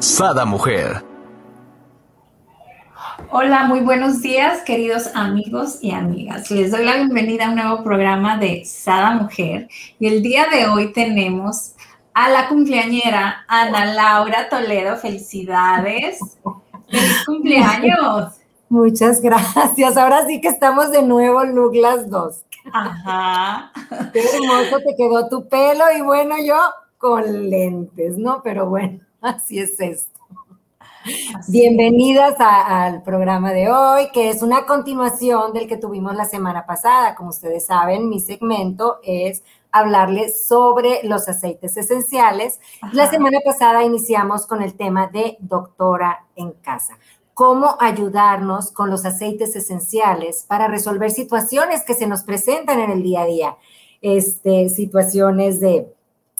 Sada Mujer. Hola, muy buenos días, queridos amigos y amigas. Les doy la bienvenida a un nuevo programa de Sada Mujer. Y el día de hoy tenemos a la cumpleañera Ana Laura Toledo. Felicidades. ¡Feliz cumpleaños! Muchas gracias. Ahora sí que estamos de nuevo, look las dos. Ajá. Qué hermoso te quedó tu pelo y bueno, yo con lentes, ¿no? Pero bueno. Así es esto. Bienvenidas al programa de hoy, que es una continuación del que tuvimos la semana pasada. Como ustedes saben, mi segmento es hablarles sobre los aceites esenciales. La semana pasada iniciamos con el tema de doctora en casa. Cómo ayudarnos con los aceites esenciales para resolver situaciones que se nos presentan en el día a día. Este, situaciones de,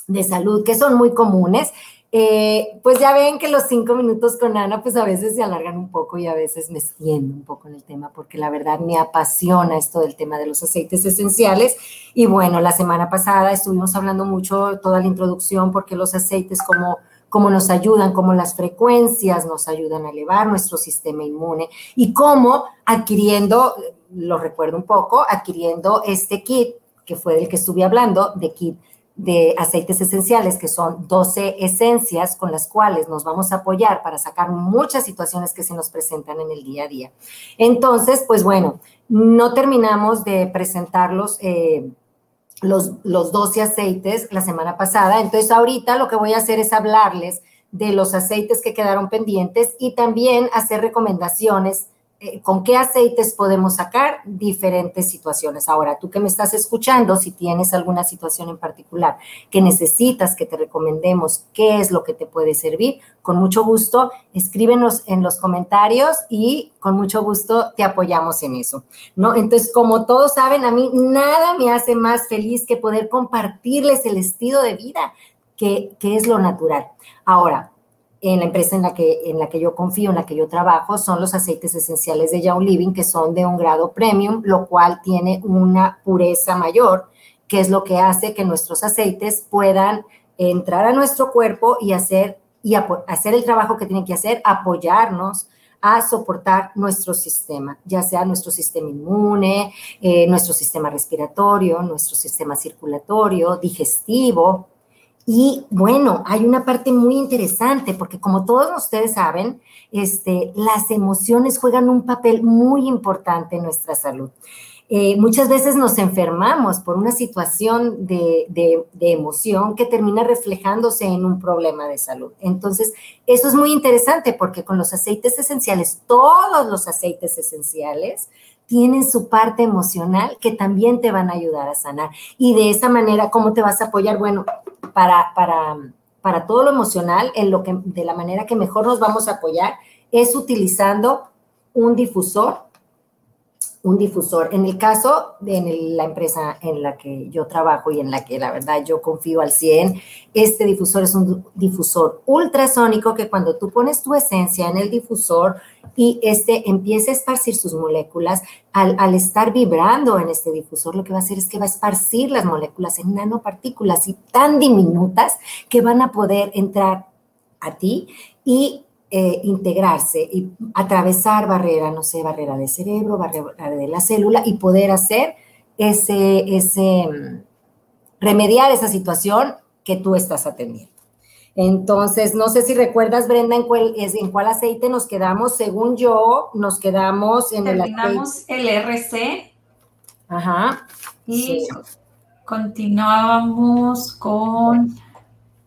de salud que son muy comunes eh, pues ya ven que los cinco minutos con Ana, pues a veces se alargan un poco y a veces me extiendo un poco en el tema, porque la verdad me apasiona esto del tema de los aceites esenciales. Y bueno, la semana pasada estuvimos hablando mucho, toda la introducción, porque los aceites como cómo nos ayudan, cómo las frecuencias nos ayudan a elevar nuestro sistema inmune y cómo adquiriendo, lo recuerdo un poco, adquiriendo este kit que fue del que estuve hablando, de kit de aceites esenciales, que son 12 esencias con las cuales nos vamos a apoyar para sacar muchas situaciones que se nos presentan en el día a día. Entonces, pues bueno, no terminamos de presentarlos. Eh, los, los 12 aceites la semana pasada. Entonces, ahorita lo que voy a hacer es hablarles de los aceites que quedaron pendientes y también hacer recomendaciones eh, con qué aceites podemos sacar diferentes situaciones. Ahora, tú que me estás escuchando, si tienes alguna situación en particular que necesitas que te recomendemos qué es lo que te puede servir, con mucho gusto escríbenos en los comentarios y con mucho gusto te apoyamos en eso, ¿no? Entonces, como todos saben, a mí nada me hace más feliz que poder compartirles el estilo de vida que, que es lo natural. Ahora, en la empresa en la, que, en la que yo confío, en la que yo trabajo, son los aceites esenciales de Young Living, que son de un grado premium, lo cual tiene una pureza mayor, que es lo que hace que nuestros aceites puedan entrar a nuestro cuerpo y hacer, y hacer el trabajo que tienen que hacer, apoyarnos a soportar nuestro sistema, ya sea nuestro sistema inmune, eh, nuestro sistema respiratorio, nuestro sistema circulatorio, digestivo, y bueno, hay una parte muy interesante porque como todos ustedes saben, este, las emociones juegan un papel muy importante en nuestra salud. Eh, muchas veces nos enfermamos por una situación de, de, emoción que termina reflejándose en un problema de salud. Entonces, eso es muy interesante porque con los aceites esenciales, todos los aceites esenciales, tienen su parte emocional que también te van a ayudar a sanar. Y de esa manera, ¿cómo te vas a apoyar? Bueno, para, para, para todo lo emocional, en lo que, de la manera que mejor nos vamos a apoyar, es utilizando un difusor un difusor. En el caso de la empresa en la que yo trabajo y en la que la verdad yo confío al 100, este difusor es un difusor ultrasónico que cuando tú pones tu esencia en el difusor y este empieza a esparcir sus moléculas, al, al estar vibrando en este difusor, lo que va a hacer es que va a esparcir las moléculas en nanopartículas y tan diminutas que van a poder entrar a ti y eh, integrarse y atravesar barrera, no sé, barrera de cerebro, barrera de la célula y poder hacer ese, ese, mm, remediar esa situación que tú estás atendiendo. Entonces, no sé si recuerdas, Brenda, en cuál, en cuál aceite nos quedamos. Según yo, nos quedamos en el aceite. el RC. Ajá. Y continuábamos con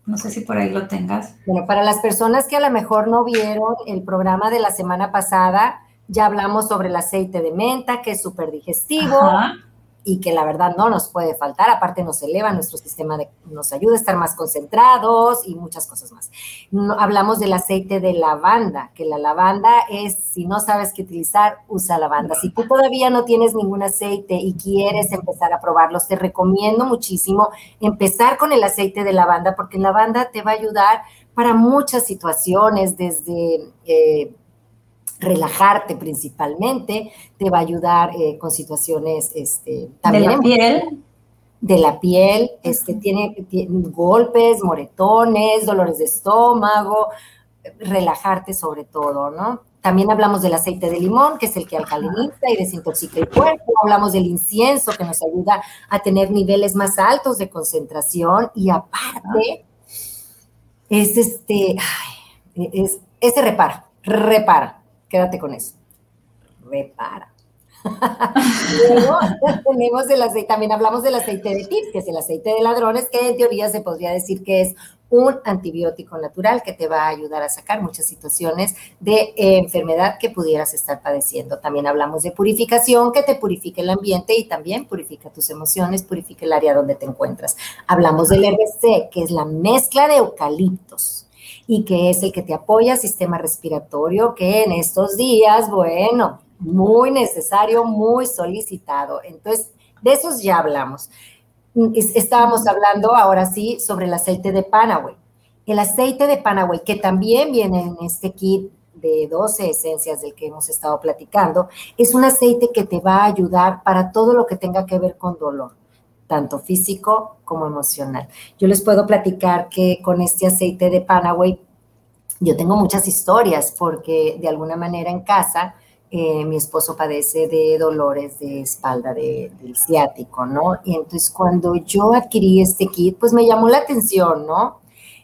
no sé si por ahí lo tengas. Bueno, para las personas que a lo mejor no vieron el programa de la semana pasada, ya hablamos sobre el aceite de menta, que es súper digestivo. Y que la verdad no nos puede faltar, aparte nos eleva nuestro sistema, de, nos ayuda a estar más concentrados y muchas cosas más. No, hablamos del aceite de lavanda, que la lavanda es, si no sabes qué utilizar, usa lavanda. Si tú todavía no tienes ningún aceite y quieres empezar a probarlos, te recomiendo muchísimo empezar con el aceite de lavanda, porque la lavanda te va a ayudar para muchas situaciones, desde... Eh, relajarte principalmente, te va a ayudar eh, con situaciones este, también de la piel. De la piel, este, tiene, golpes, moretones, dolores de estómago, relajarte sobre todo, ¿no? También hablamos del aceite de limón, que es el que alcaliniza y desintoxica el cuerpo. Hablamos del incienso, que nos ayuda a tener niveles más altos de concentración. Y aparte, es este, es, ese repara, repara Quédate con eso. Repara. Luego tenemos el aceite, también hablamos del aceite de tips, que es el aceite de ladrones, que en teoría se podría decir que es un antibiótico natural que te va a ayudar a sacar muchas situaciones de eh, enfermedad que pudieras estar padeciendo. También hablamos de purificación, que te purifica el ambiente y también purifica tus emociones, purifica el área donde te encuentras. Hablamos del RC, que es la mezcla de eucaliptos y que es el que te apoya sistema respiratorio, que en estos días, bueno, muy necesario, muy solicitado. Entonces, de esos ya hablamos. Estábamos hablando ahora sí sobre el aceite de Panaway. El aceite de Panaway, que también viene en este kit de 12 esencias del que hemos estado platicando, es un aceite que te va a ayudar para todo lo que tenga que ver con dolor tanto físico como emocional. Yo les puedo platicar que con este aceite de Panaway, yo tengo muchas historias porque de alguna manera en casa eh, mi esposo padece de dolores de espalda del ciático, ¿no? Y entonces cuando yo adquirí este kit, pues me llamó la atención, ¿no?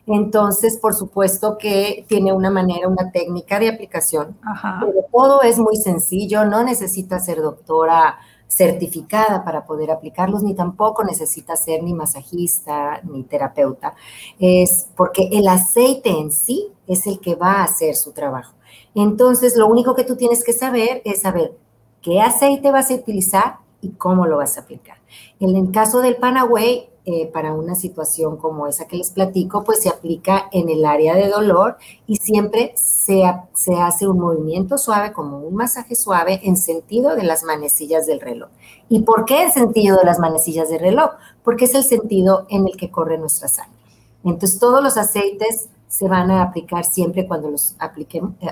Entonces, por supuesto que tiene una manera, una técnica de aplicación, pero todo es muy sencillo, no necesita ser doctora certificada para poder aplicarlos, ni tampoco necesita ser ni masajista ni terapeuta, es porque el aceite en sí es el que va a hacer su trabajo. Entonces, lo único que tú tienes que saber es saber qué aceite vas a utilizar y cómo lo vas a aplicar. En el caso del Panaway, eh, para una situación como esa que les platico, pues se aplica en el área de dolor y siempre se, se hace un movimiento suave, como un masaje suave, en sentido de las manecillas del reloj. ¿Y por qué en sentido de las manecillas del reloj? Porque es el sentido en el que corre nuestra sangre. Entonces, todos los aceites se van a aplicar siempre cuando los apliquemos, eh,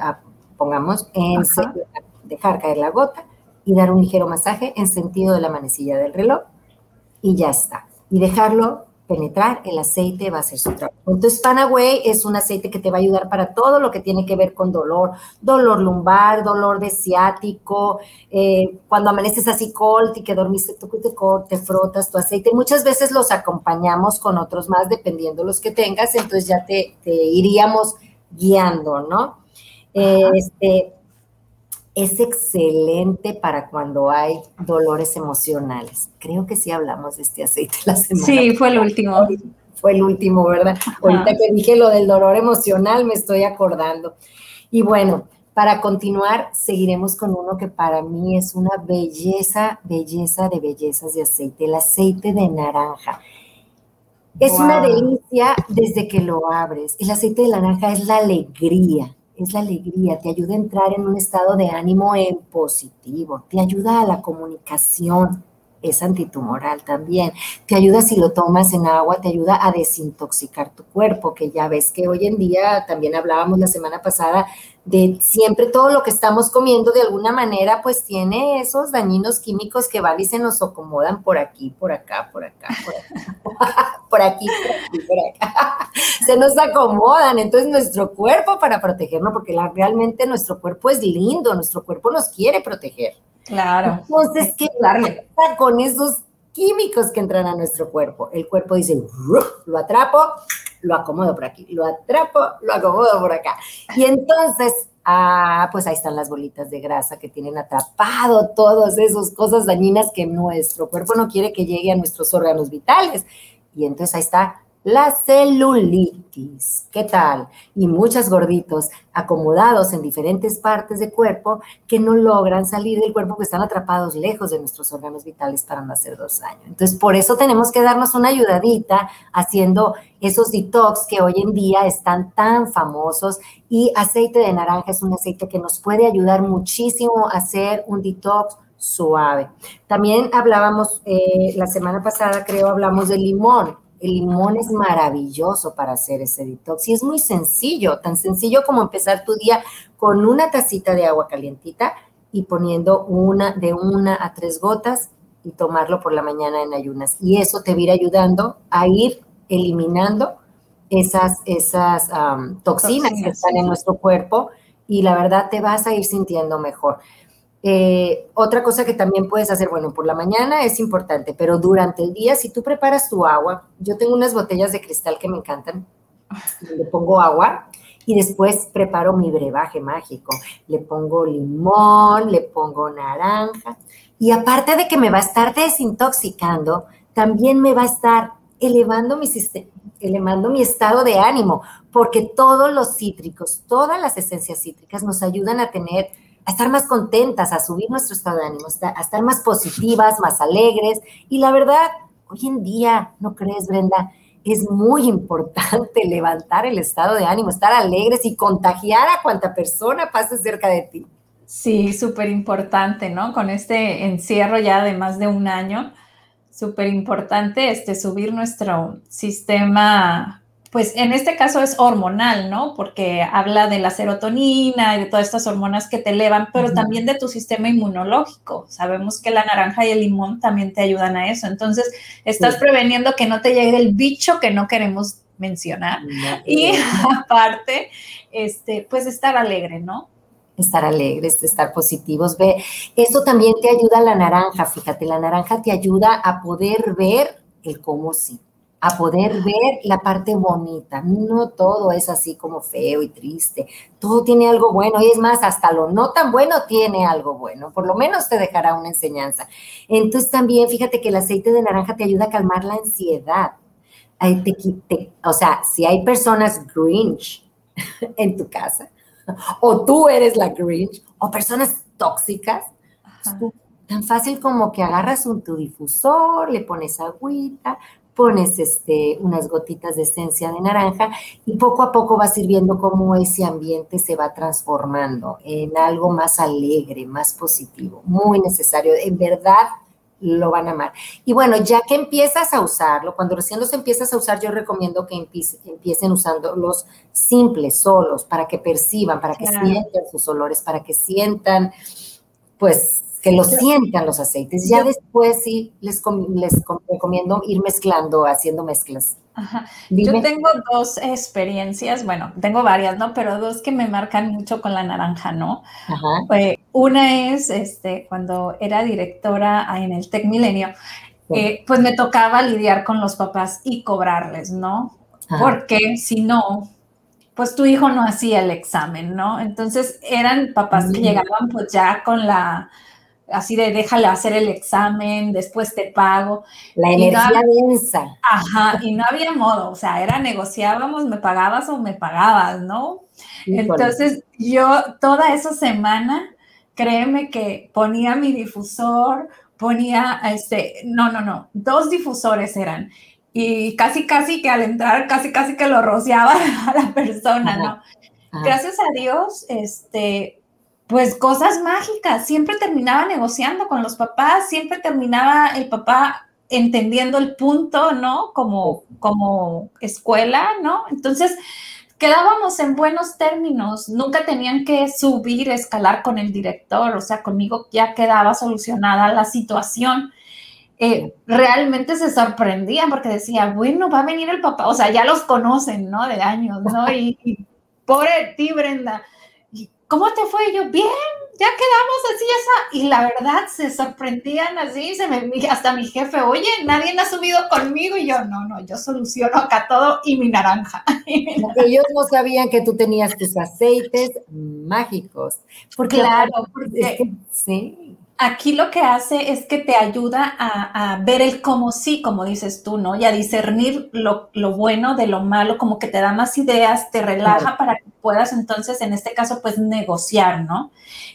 pongamos en dejar caer la gota y dar un ligero masaje en sentido de la manecilla del reloj y ya está y dejarlo penetrar, el aceite va a hacer su trabajo. Entonces, Panaway es un aceite que te va a ayudar para todo lo que tiene que ver con dolor, dolor lumbar, dolor de ciático, eh, cuando amaneces así cold y que dormiste, tú te, te frotas tu aceite. Muchas veces los acompañamos con otros más, dependiendo los que tengas, entonces ya te, iríamos guiando, ¿no? este, es excelente para cuando hay dolores emocionales. Creo que sí hablamos de este aceite la semana. Sí, fue el último. Fue el último, ¿verdad? Ahorita que dije lo del dolor emocional, me estoy acordando. Y bueno, para continuar, seguiremos con uno que para mí es una belleza, belleza de bellezas de aceite, el aceite de naranja. Es una delicia desde que lo abres. El aceite de naranja es la alegría, es la alegría, te ayuda a entrar en un estado de ánimo en positivo, te ayuda a la comunicación, es antitumoral también. Te ayuda si lo tomas en agua, te ayuda a desintoxicar tu cuerpo, que ya ves que hoy en día, también hablábamos la semana pasada, de siempre todo lo que estamos comiendo de alguna manera, pues tiene esos dañinos químicos que van y se nos acomodan por aquí, por acá, por acá, por por aquí, por aquí, por acá. se nos acomodan. Entonces nuestro cuerpo para protegernos, porque realmente nuestro cuerpo es lindo, nuestro cuerpo nos quiere proteger. Claro. Entonces, ¿qué pasa con esos químicos que entran a nuestro cuerpo? El cuerpo dice, lo atrapo, lo acomodo por aquí, lo atrapo, lo acomodo por acá. Y entonces, ah, pues ahí están las bolitas de grasa que tienen atrapado todas esas cosas dañinas que nuestro cuerpo no quiere que llegue a nuestros órganos vitales. Y entonces ahí está la celulitis. ¿Qué tal? Y muchos gorditos acomodados en diferentes partes del cuerpo que no logran salir del cuerpo, que están atrapados lejos de nuestros órganos vitales para no hacer dos años. Entonces, por eso tenemos que darnos una ayudadita haciendo esos detox que hoy en día están tan famosos y aceite de naranja es un aceite que nos puede ayudar muchísimo a hacer un detox suave. También hablábamos, eh, la semana pasada creo, hablamos del limón. El limón es maravilloso para hacer ese detox y es muy sencillo, tan sencillo como empezar tu día con una tacita de agua calientita y poniendo una de una a tres gotas y tomarlo por la mañana en ayunas. Y eso te va a ir ayudando a ir eliminando esas, esas toxinas, que están en nuestro cuerpo y la verdad te vas a ir sintiendo mejor. Eh, otra cosa que también puedes hacer, bueno, por la mañana es importante, pero durante el día, si tú preparas tu agua, yo tengo unas botellas de cristal que me encantan, le pongo agua y después preparo mi brebaje mágico. Le pongo limón, le pongo naranja y aparte de que me va a estar desintoxicando, también me va a estar elevando mi sistema, elevando mi estado de ánimo, porque todos los cítricos, todas las esencias cítricas nos ayudan a tener a estar más contentas, a subir nuestro estado de ánimo, a estar más positivas, más alegres. Y la verdad, hoy en día, ¿no crees, Brenda? Es muy importante levantar el estado de ánimo, estar alegres y contagiar a cuanta persona pase cerca de ti. Sí, súper importante, ¿no? Con este encierro ya de más de un año, súper importante este, subir nuestro sistema pues en este caso es hormonal, ¿no? Porque habla de la serotonina y de todas estas hormonas que te elevan, pero también de tu sistema inmunológico. Sabemos que la naranja y el limón también te ayudan a eso. Entonces, estás preveniendo que no te llegue el bicho que no queremos mencionar. y aparte, este, pues estar alegre, ¿no? estar alegres, estar positivos. Ve, eso también te ayuda a la naranja, fíjate, la naranja te ayuda a poder ver el cómo sí a poder ver la parte bonita. No todo es así como feo y triste. Todo tiene algo bueno y es más, hasta lo no tan bueno tiene algo bueno. Por lo menos te dejará una enseñanza. Entonces también fíjate que el aceite de naranja te ayuda a calmar la ansiedad. o sea, si hay personas Grinch en tu casa, o tú eres la Grinch, o personas tóxicas, tan fácil como que agarras un tu difusor, le pones agüita, pones este, unas gotitas de esencia de naranja y poco a poco vas ir viendo cómo ese ambiente se va transformando en algo más alegre, más positivo, muy necesario. En verdad, lo van a amar. Y bueno, ya que empiezas a usarlo, cuando recién los empiezas a usar, yo recomiendo que empiecen usando los simples, solos, para que perciban, para que sientan sus olores, para que sientan, pues, que lo sientan los aceites. Ya después sí les, les recomiendo ir mezclando, haciendo mezclas. Yo tengo dos experiencias, bueno, tengo varias, ¿no? Pero dos que me marcan mucho con la naranja, ¿no? Una es este, cuando era directora en el Tech Milenio, eh, pues me tocaba lidiar con los papás y cobrarles, ¿no? Porque si no, pues tu hijo no hacía el examen, ¿no? Entonces eran papás que mm. llegaban pues ya con la así de déjale hacer el examen, después te pago. La energía densa. Ajá, y no había modo, o sea, era negociábamos, me pagabas o me pagabas, ¿no? Entonces yo toda esa semana, créeme que ponía mi difusor, ponía, este, no, no, no, dos difusores eran. Y casi, casi que al entrar, casi, casi que lo rociaba a la persona, ¿no? Gracias a Dios, este, pues cosas mágicas. Siempre terminaba negociando con los papás, siempre terminaba el papá entendiendo el punto, ¿no? Como, como escuela, ¿no? Entonces, quedábamos en buenos términos, nunca tenían que subir, escalar con el director, o sea, conmigo ya quedaba solucionada la situación. Eh, realmente se sorprendían porque decía, bueno, va a venir el papá, o sea, ya los conocen, ¿no? De años, ¿no? Y, y pobre ti, Brenda, ¿cómo te fue? Y yo, bien, ya quedamos así, esa. Y la verdad, se sorprendían así, se me, hasta mi jefe, oye, nadie ha subido conmigo. Y yo, no, no, yo soluciono acá todo y mi naranja. Ellos no sabían que tú tenías tus aceites mágicos. Porque claro, porque, sí. Aquí lo que hace es que te ayuda a, ver el cómo sí, como dices tú, ¿no? Y a discernir lo, bueno de lo malo, como que te da más ideas, te relaja para que puedas entonces, en este caso, pues negociar, ¿no?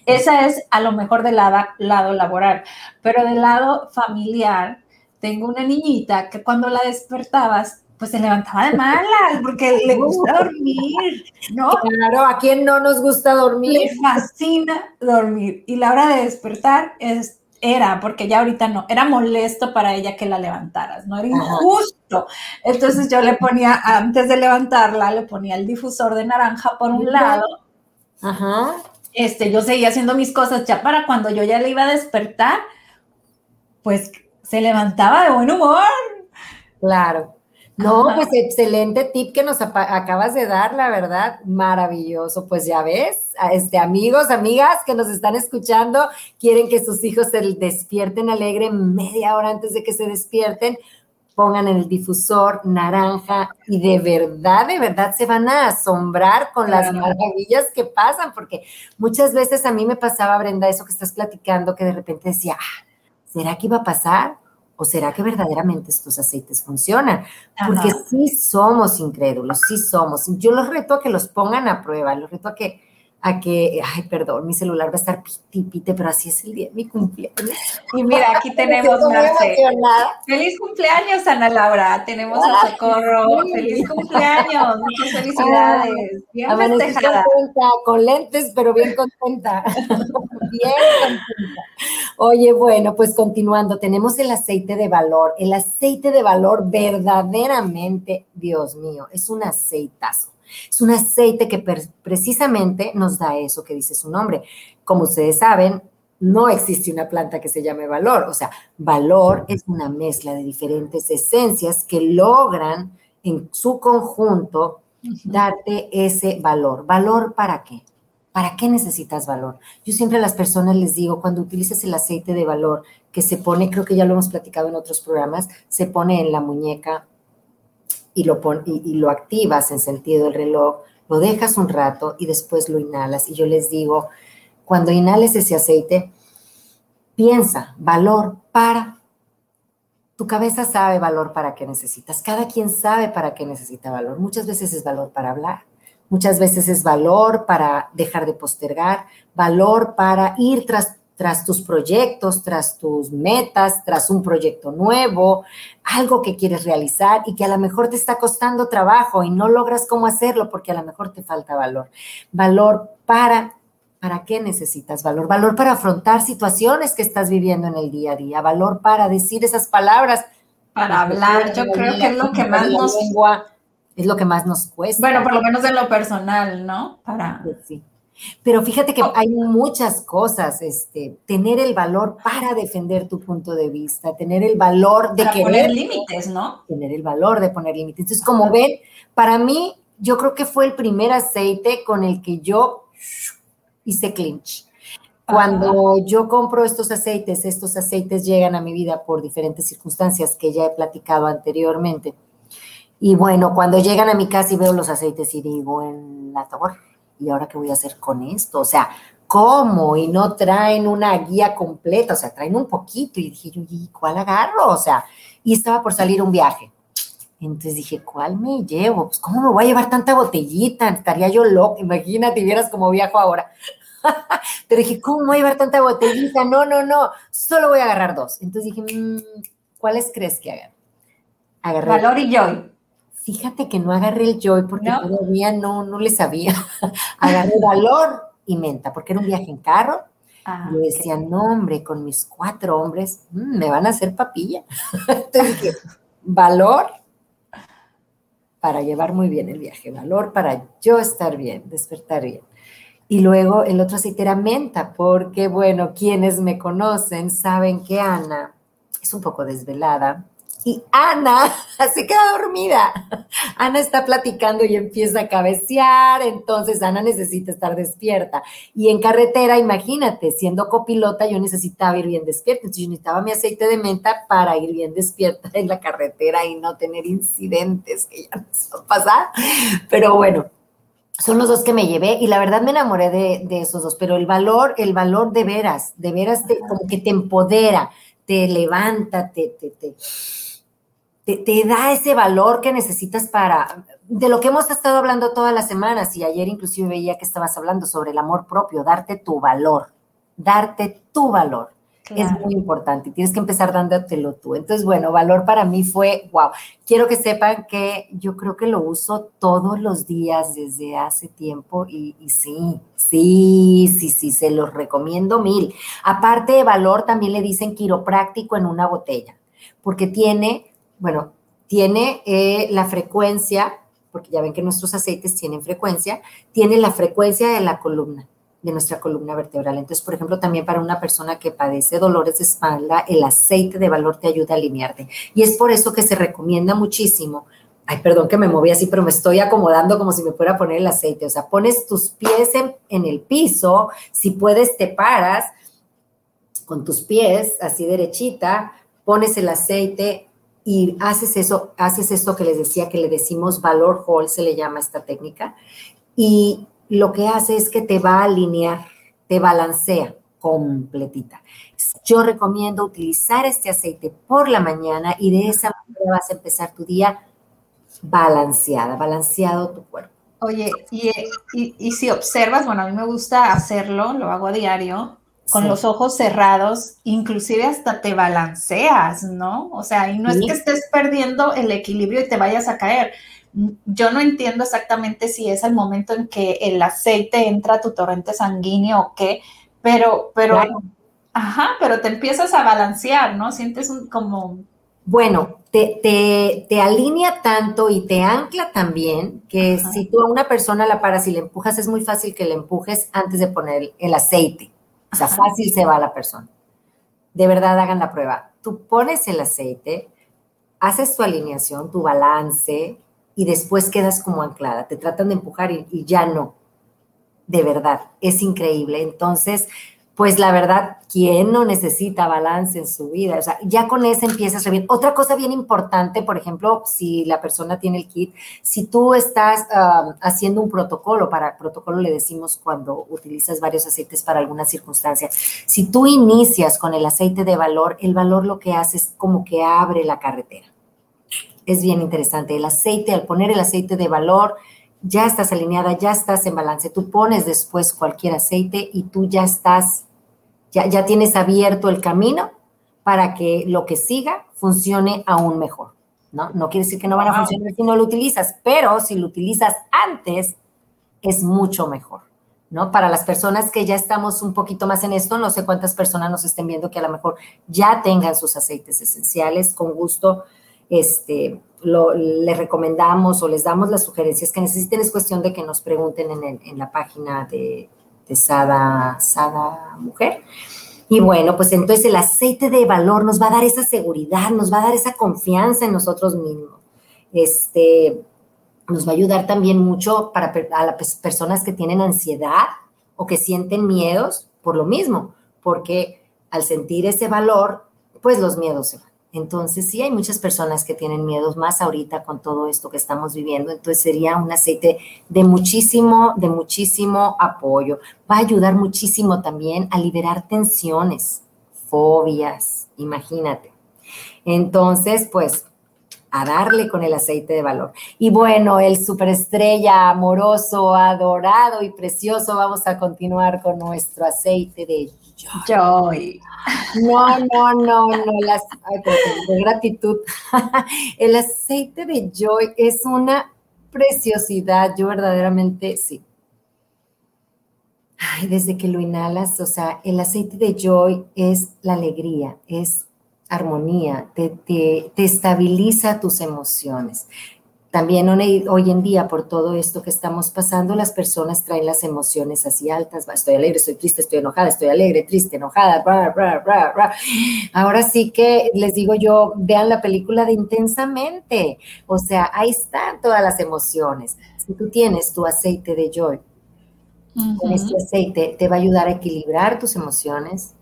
Esa es a lo mejor del lado, lado laboral, pero del lado familiar, tengo una niñita que cuando la despertabas pues se levantaba de malas porque le gusta dormir, ¿no? Claro, ¿a quién no nos gusta dormir? Le fascina dormir y la hora de despertar es, era, porque ya ahorita no, era molesto para ella que la levantaras, no era injusto. Entonces yo le ponía, antes de levantarla, le ponía el difusor de naranja por un lado. Ajá. Este, yo seguía haciendo mis cosas ya para cuando yo ya le iba a despertar, pues se levantaba de buen humor. Claro. No, pues excelente tip que nos acabas de dar, la verdad, maravilloso. Pues ya ves, este, amigos, amigas que nos están escuchando, quieren que sus hijos se despierten alegre media hora antes de que se despierten, pongan en el difusor naranja y de verdad, de verdad se van a asombrar con las maravillas que pasan, porque muchas veces a mí me pasaba, Brenda, eso que estás platicando, que de repente decía, ah, ¿será que iba a pasar? ¿O será que verdaderamente estos aceites funcionan? Porque sí somos incrédulos, sí somos. Yo los reto a que los pongan a prueba, los reto a que a que, ay, perdón, mi celular va a estar piti, pite, pero así es el día de mi cumpleaños. Y mira, aquí tenemos Marce. Feliz cumpleaños, Ana Laura. Tenemos a Socorro. Feliz cumpleaños. Muchas felicidades. Bien festejada. con lentes, pero bien contenta. bien contenta. Oye, bueno, pues continuando, tenemos el aceite de valor. El aceite de valor verdaderamente, Dios mío, es un aceitazo. Es un aceite que precisamente nos da eso que dice su nombre. Como ustedes saben, no existe una planta que se llame valor. O sea, valor es una mezcla de diferentes esencias que logran en su conjunto darte ese valor. ¿Valor para qué? ¿Para qué necesitas valor? Yo siempre a las personas les digo, cuando utilizas el aceite de valor que se pone, creo que ya lo hemos platicado en otros programas, se pone en la muñeca y lo, y, lo activas en sentido del reloj, lo dejas un rato y después lo inhalas. Y yo les digo, cuando inhales ese aceite, piensa, valor para. Tu cabeza sabe valor para qué necesitas. Cada quien sabe para qué necesita valor. Muchas veces es valor para hablar. Muchas veces es valor para dejar de postergar, valor para ir tras tras tus proyectos, tras tus metas, tras un proyecto nuevo, algo que quieres realizar y que a lo mejor te está costando trabajo y no logras cómo hacerlo porque a lo mejor te falta valor. Valor para ¿Para qué necesitas valor? Valor para afrontar situaciones que estás viviendo en el día a día, valor para decir esas palabras. Para hablar, yo creo que es lo que más nos... es lo que más nos cuesta. Bueno, por lo menos en lo personal, ¿no? Para... Sí. Pero fíjate que hay muchas cosas, este, tener el valor para defender tu punto de vista, tener el valor de querer, poner límites, ¿no? Tener el valor de poner límites. Entonces, como ven, para mí, yo creo que fue el primer aceite con el que yo hice clinch. Cuando yo compro estos aceites, estos aceites llegan a mi vida por diferentes circunstancias que ya he platicado anteriormente. Y bueno, cuando llegan a mi casa y veo los aceites y digo, en la torre, ¿y ahora qué voy a hacer con esto? O sea, ¿cómo? Y no traen una guía completa, o sea, traen un poquito. Y dije yo, ¿y cuál agarro? O sea, y estaba por salir un viaje. Entonces dije, ¿cuál me llevo? Pues, ¿cómo me voy a llevar tanta botellita? Estaría yo loca, imagínate, vieras cómo viajo ahora. Pero dije, ¿cómo voy a llevar tanta botellita? No, no, no, solo voy a agarrar dos. Entonces dije, mm, ¿cuáles crees que hagan? Valor y Joy. Fíjate que no agarré el Joy porque todavía no, no le sabía. agarré valor y menta, porque era un viaje en carro. Ah, y decía, no, hombre, con mis cuatro hombres mm, me van a hacer papilla. Entonces dije, valor para llevar muy bien el viaje, valor para yo estar bien, despertar bien. Y luego el otro aceite era menta, porque bueno, quienes me conocen saben que Ana es un poco desvelada, y Ana se queda dormida. Ana está platicando y empieza a cabecear, entonces Ana necesita estar despierta. Y en carretera, imagínate, siendo copilota, yo necesitaba ir bien despierta. Entonces yo necesitaba mi aceite de menta para ir bien despierta en la carretera y no tener incidentes que ya nos pasar. Pero bueno, son los dos que me llevé y la verdad me enamoré de, esos dos, pero el valor, el valor de veras, de veras como que te empodera, te levanta, te, te, te, te, da ese valor que necesitas para, de lo que hemos estado hablando todas las semanas y ayer inclusive veía que estabas hablando sobre el amor propio, darte tu valor, darte tu valor. Es muy importante y tienes que empezar dándotelo tú. Entonces, bueno, valor para mí fue, wow, quiero que sepan que yo creo que lo uso todos los días desde hace tiempo y, sí, sí, sí, sí, se los recomiendo mil. Aparte de valor, también le dicen quiropráctico en una botella, porque tiene, bueno, tiene eh, la frecuencia, porque ya ven que nuestros aceites tienen frecuencia, tiene la frecuencia de la columna de nuestra columna vertebral. Entonces, por ejemplo, también para una persona que padece dolores de espalda, el aceite de valor te ayuda a alinearte. Y es por eso que se recomienda muchísimo. Ay, perdón que me moví así, pero me estoy acomodando como si me fuera a poner el aceite. O sea, pones tus pies en, el piso, si puedes te paras con tus pies así derechita, pones el aceite y haces eso, haces esto que les decía que le decimos valor hall, se le llama esta técnica, y lo que hace es que te va a alinear, te balancea completita. Yo recomiendo utilizar este aceite por la mañana y de esa manera vas a empezar tu día balanceada, balanceado tu cuerpo. Oye, y, si observas, bueno, a mí me gusta hacerlo, lo hago a diario, con los ojos cerrados, inclusive hasta te balanceas, ¿no? O sea, y no es que estés perdiendo el equilibrio y te vayas a caer, yo no entiendo exactamente si es el momento en que el aceite entra a tu torrente sanguíneo o qué, pero, pero, ajá, pero te empiezas a balancear, ¿no? Sientes un, como... Bueno, te, te, te, alinea tanto y te ancla también que si tú a una persona la paras y le empujas, es muy fácil que le empujes antes de poner el aceite. O sea, fácil se va la persona. De verdad, hagan la prueba. Tú pones el aceite, haces tu alineación, tu balance, y después quedas como anclada, te tratan de empujar y, ya no. De verdad, es increíble. Entonces, pues la verdad, ¿quién no necesita balance en su vida? O sea, ya con ese empiezas bien. Otra cosa bien importante, por ejemplo, si la persona tiene el kit, si tú estás haciendo un protocolo, para protocolo le decimos cuando utilizas varios aceites para alguna circunstancia, si tú inicias con el aceite de valor, el valor lo que hace es como que abre la carretera es bien interesante. El aceite, al poner el aceite de valor, ya estás alineada, ya estás en balance. Tú pones después cualquier aceite y tú ya estás, ya, ya tienes abierto el camino para que lo que siga funcione aún mejor. ¿no? No quiere decir que no van a funcionar si no lo utilizas, pero si lo utilizas antes, es mucho mejor. ¿no? Para las personas que ya estamos un poquito más en esto, no sé cuántas personas nos estén viendo que a lo mejor ya tengan sus aceites esenciales, con gusto este, lo, les recomendamos o les damos las sugerencias que necesiten. Es cuestión de que nos pregunten en, la página de, Sada, Sada Mujer. Y bueno, pues entonces el aceite de valor nos va a dar esa seguridad, nos va a dar esa confianza en nosotros mismos. Este, nos va a ayudar también mucho para a las personas que tienen ansiedad o que sienten miedos por lo mismo, porque al sentir ese valor, pues los miedos se van. Entonces, sí hay muchas personas que tienen miedos más ahorita con todo esto que estamos viviendo. Entonces, sería un aceite de muchísimo, de muchísimo apoyo. Va a ayudar muchísimo también a liberar tensiones, fobias, imagínate. Entonces, pues, a darle con el aceite de valor. Y bueno, el superestrella amoroso, adorado y precioso, vamos a continuar con nuestro aceite de joy. No, no, no, no, las, gratitud. El aceite de Joy es una preciosidad, yo verdaderamente sí. Ay, desde que lo inhalas, o sea, el aceite de Joy es la alegría, es armonía, te, te, te estabiliza tus emociones. También hoy en día, por todo esto que estamos pasando, las personas traen las emociones así altas. Estoy alegre, estoy triste, estoy enojada, estoy alegre, triste, enojada. Ahora sí que les digo yo, vean la película de intensamente. O sea, ahí están todas las emociones. Si tú tienes tu aceite de joy, con este aceite te va a ayudar a equilibrar tus emociones.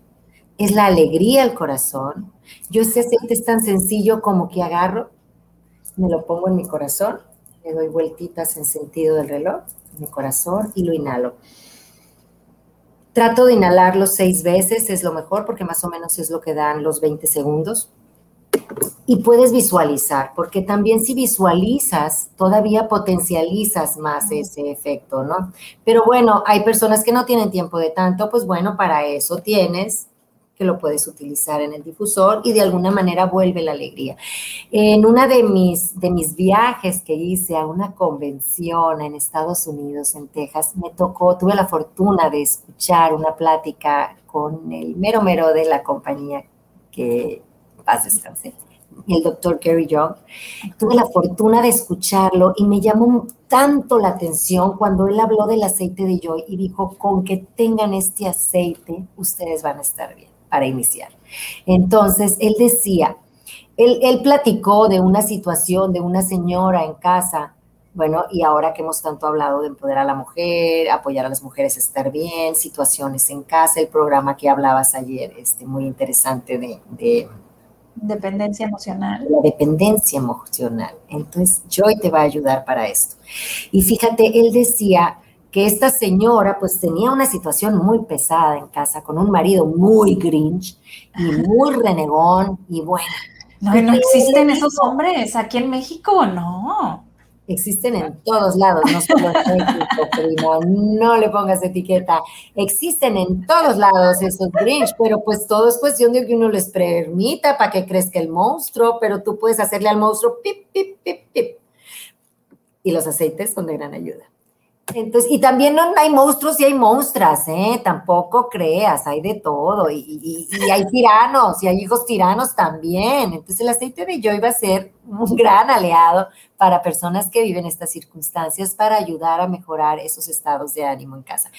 Es la alegría al corazón. Yo este aceite es tan sencillo como que agarro me lo pongo en mi corazón, le doy vueltitas en sentido del reloj, mi corazón y lo inhalo. Trato de inhalarlo seis veces, es lo mejor porque más o menos es lo que dan los 20 segundos. Y puedes visualizar, porque también si visualizas, todavía potencializas más ese efecto, ¿no? Pero bueno, hay personas que no tienen tiempo de tanto, pues bueno, para eso tienes que lo puedes utilizar en el difusor y de alguna manera vuelve la alegría. En una de mis, de mis viajes que hice a una convención en Estados Unidos, en Texas, me tocó, tuve la fortuna de escuchar una plática con el mero mero de la compañía que paz descanse el doctor Gary Young. Tuve la fortuna de escucharlo y me llamó tanto la atención cuando él habló del aceite de Joy y dijo, con que tengan este aceite, ustedes van a estar bien para iniciar. Entonces, él decía, él, platicó de una situación de una señora en casa, bueno, y ahora que hemos tanto hablado de empoderar a la mujer, apoyar a las mujeres a estar bien, situaciones en casa, el programa que hablabas ayer, este, muy interesante de, dependencia emocional. La dependencia emocional. Entonces, Joy te va a ayudar para esto. Y fíjate, él decía que esta señora pues tenía una situación muy pesada en casa con un marido muy grinch y muy renegón y bueno. No, no existen esos hombres aquí en México, no. Existen en todos lados, no solo en México, primo, no le pongas etiqueta. Existen en todos lados esos grinch, pero pues todo es cuestión de que uno les permita para que crezca el monstruo, pero tú puedes hacerle al monstruo pip, pip, pip, pip. Y los aceites son de gran ayuda. Entonces, y también no hay monstruos y hay monstras, ¿eh? Tampoco creas, hay de todo. Y, hay tiranos, y hay hijos tiranos también. Entonces, el aceite de Joy va a ser un gran aliado para personas que viven estas circunstancias para ayudar a mejorar esos estados de ánimo en casa.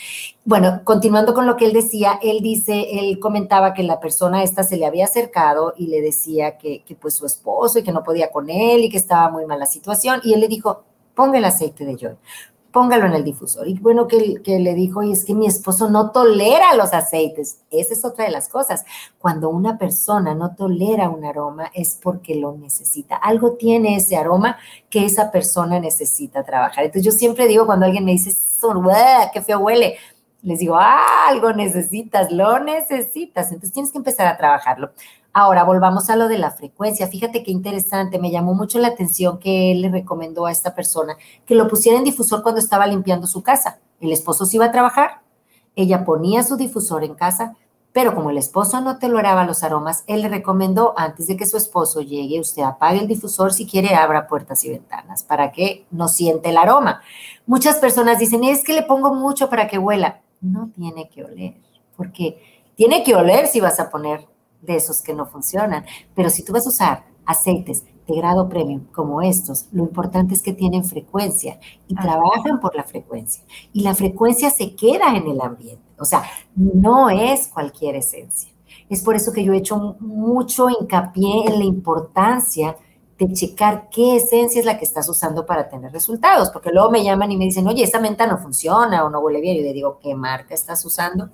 Bueno, continuando con lo que él decía, él dice, él comentaba que la persona esta se le había acercado y le decía que, que pues su esposo y que no podía con él y que estaba muy mal la situación. Y él le dijo, ponga el aceite de Joy póngalo en el difusor. Y bueno, que, que, le dijo, y es que mi esposo no tolera los aceites. Esa es otra de las cosas. Cuando una persona no tolera un aroma es porque lo necesita. Algo tiene ese aroma que esa persona necesita trabajar. Entonces yo siempre digo cuando alguien me dice, qué feo huele, les digo, ah, algo necesitas, lo necesitas. Entonces tienes que empezar a trabajarlo. Ahora, volvamos a lo de la frecuencia. Fíjate qué interesante, me llamó mucho la atención que él le recomendó a esta persona que lo pusiera en difusor cuando estaba limpiando su casa. El esposo se iba a trabajar, ella ponía su difusor en casa, pero como el esposo no toleraba los aromas, él le recomendó antes de que su esposo llegue, usted apague el difusor, si quiere abra puertas y ventanas para que no siente el aroma. Muchas personas dicen, es que le pongo mucho para que huela. No tiene que oler, porque tiene que oler si vas a poner de esos que no funcionan. Pero si tú vas a usar aceites de grado premium como estos, lo importante es que tienen frecuencia y trabajan por la frecuencia. Y la frecuencia se queda en el ambiente. O sea, no es cualquier esencia. Es por eso que yo he hecho mucho hincapié en la importancia de checar qué esencia es la que estás usando para tener resultados, porque luego me llaman y me dicen, oye, esa menta no funciona o no huele bien. Y le digo, ¿qué marca estás usando?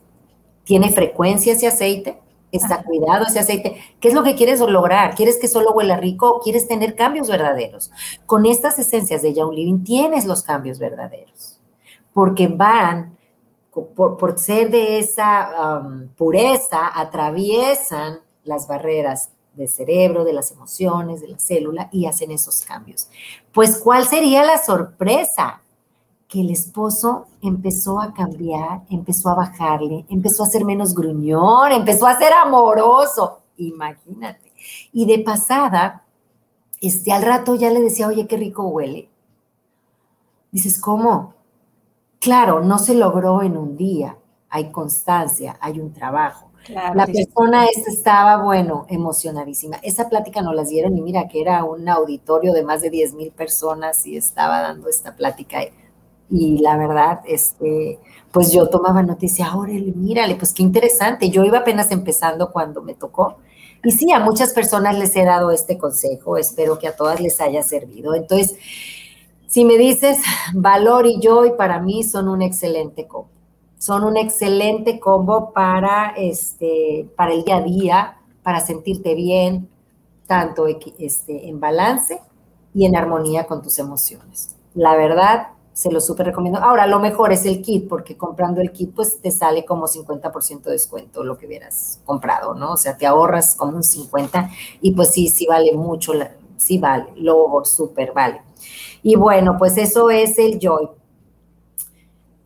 ¿Tiene frecuencia ese aceite? está cuidado ese aceite. ¿Qué es lo que quieres lograr? ¿Quieres que solo huela rico o quieres tener cambios verdaderos? Con estas esencias de Young Living tienes los cambios verdaderos, porque van, por, ser de esa um, pureza, atraviesan las barreras del cerebro, de las emociones, de la célula y hacen esos cambios. Pues, ¿cuál sería la sorpresa? que el esposo empezó a cambiar, empezó a bajarle, empezó a ser menos gruñón, empezó a ser amoroso, imagínate. Y de pasada, este, al rato ya le decía, oye, qué rico huele. Dices, ¿cómo? Claro, no se logró en un día, hay constancia, hay un trabajo. La persona esta estaba, bueno, emocionadísima. Esa plática nos las dieron y mira que era un auditorio de más de 10 mil personas y estaba dando esta plática y la verdad, este, pues yo tomaba noticia, órale, mírale, pues qué interesante. Yo iba apenas empezando cuando me tocó. Y sí, a muchas personas les he dado este consejo, espero que a todas les haya servido. Entonces, si me dices, Valor y Joy para mí son un excelente combo. Son un excelente combo para, este, para el día a día, para sentirte bien, tanto este, en balance y en armonía con tus emociones. La verdad, se lo súper recomiendo. Ahora, lo mejor es el kit, porque comprando el kit, pues te sale como 50% de descuento lo que hubieras comprado, ¿no? O sea, te ahorras como un 50 y pues sí, sí vale mucho, sí vale, lo súper vale. Y bueno, pues eso es el Joy.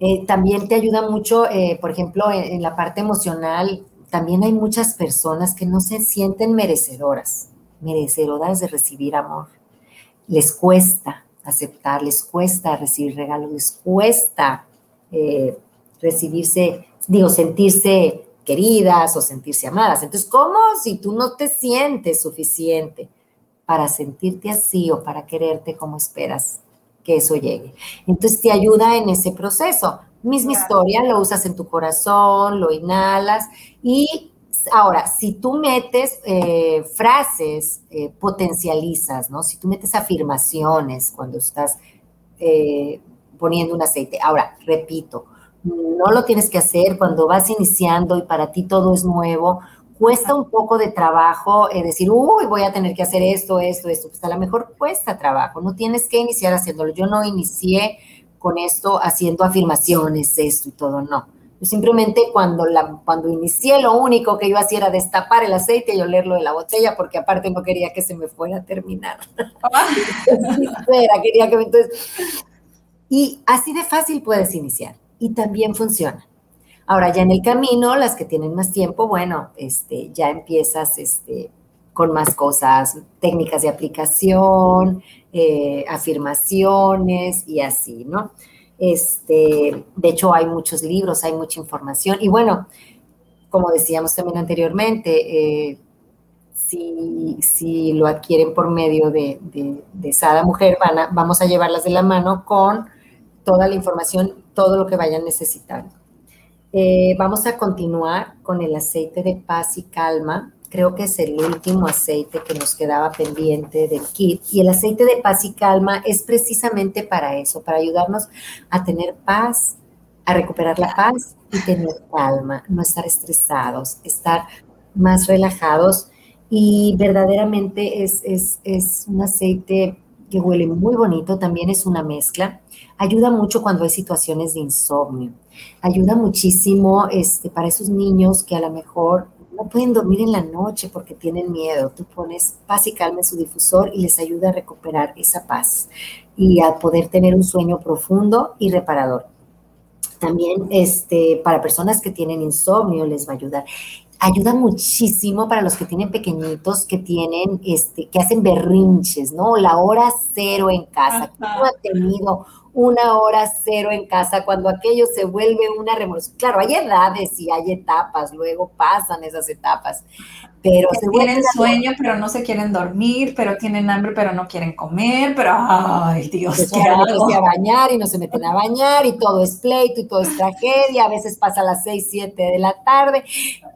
Eh, también te ayuda mucho, eh, por ejemplo, en, la parte emocional, también hay muchas personas que no se sienten merecedoras, merecedoras de recibir amor. Les cuesta aceptar, les cuesta recibir regalos, les cuesta eh, recibirse, digo, sentirse queridas o sentirse amadas. Entonces, ¿cómo si tú no te sientes suficiente para sentirte así o para quererte como esperas que eso llegue? Entonces, te ayuda en ese proceso. Misma historia, lo usas en tu corazón, lo inhalas y ahora, si tú metes eh, frases, eh, potencializas, ¿no? Si tú metes afirmaciones cuando estás eh, poniendo un aceite. Ahora, repito, no lo tienes que hacer cuando vas iniciando y para ti todo es nuevo. Cuesta un poco de trabajo decir, uy, voy a tener que hacer esto, esto, esto. Pues a lo mejor cuesta trabajo, no tienes que iniciar haciéndolo. Yo no inicié con esto haciendo afirmaciones, esto y todo, no. Yo simplemente cuando, la, cuando inicié lo único que yo hacía era destapar el aceite y olerlo de la botella porque aparte no quería que se me fuera a terminar. quería que entonces... Y así de fácil puedes iniciar y también funciona. Ahora ya en el camino, las que tienen más tiempo, bueno, este, ya empiezas este, con más cosas, técnicas de aplicación, eh, afirmaciones y así, ¿no? Este, de hecho, hay muchos libros, hay mucha información. Y bueno, como decíamos también anteriormente, eh, si, lo adquieren por medio de, de, Sada Mujer, vamos a llevarlas de la mano con toda la información, todo lo que vayan necesitando. Eh, vamos a continuar con el aceite de paz y calma creo que es el último aceite que nos quedaba pendiente del kit. Y el aceite de paz y calma es precisamente para eso, para ayudarnos a tener paz, a recuperar la paz y tener calma, no estar estresados, estar más relajados. Y verdaderamente es, es, un aceite que huele muy bonito, también es una mezcla. Ayuda mucho cuando hay situaciones de insomnio. Ayuda muchísimo este, para esos niños que a lo mejor no pueden dormir en la noche porque tienen miedo. Tú pones paz y calma en su difusor y les ayuda a recuperar esa paz y a poder tener un sueño profundo y reparador. También este, para personas que tienen insomnio les va a ayudar. Ayuda muchísimo para los que tienen pequeñitos, que tienen, este, que hacen berrinches, ¿no? La hora cero en casa. ¿Quién no ha tenido una hora cero en casa, cuando aquello se vuelve una revolución. Claro, hay edades y hay etapas, luego pasan esas etapas, pero se tienen sueño, pero no se quieren dormir, pero tienen hambre, pero no quieren comer, pero ay, Dios, se a bañar y no se meten a bañar y todo es pleito y todo es tragedia, a veces pasa a las 6, 7 de la tarde,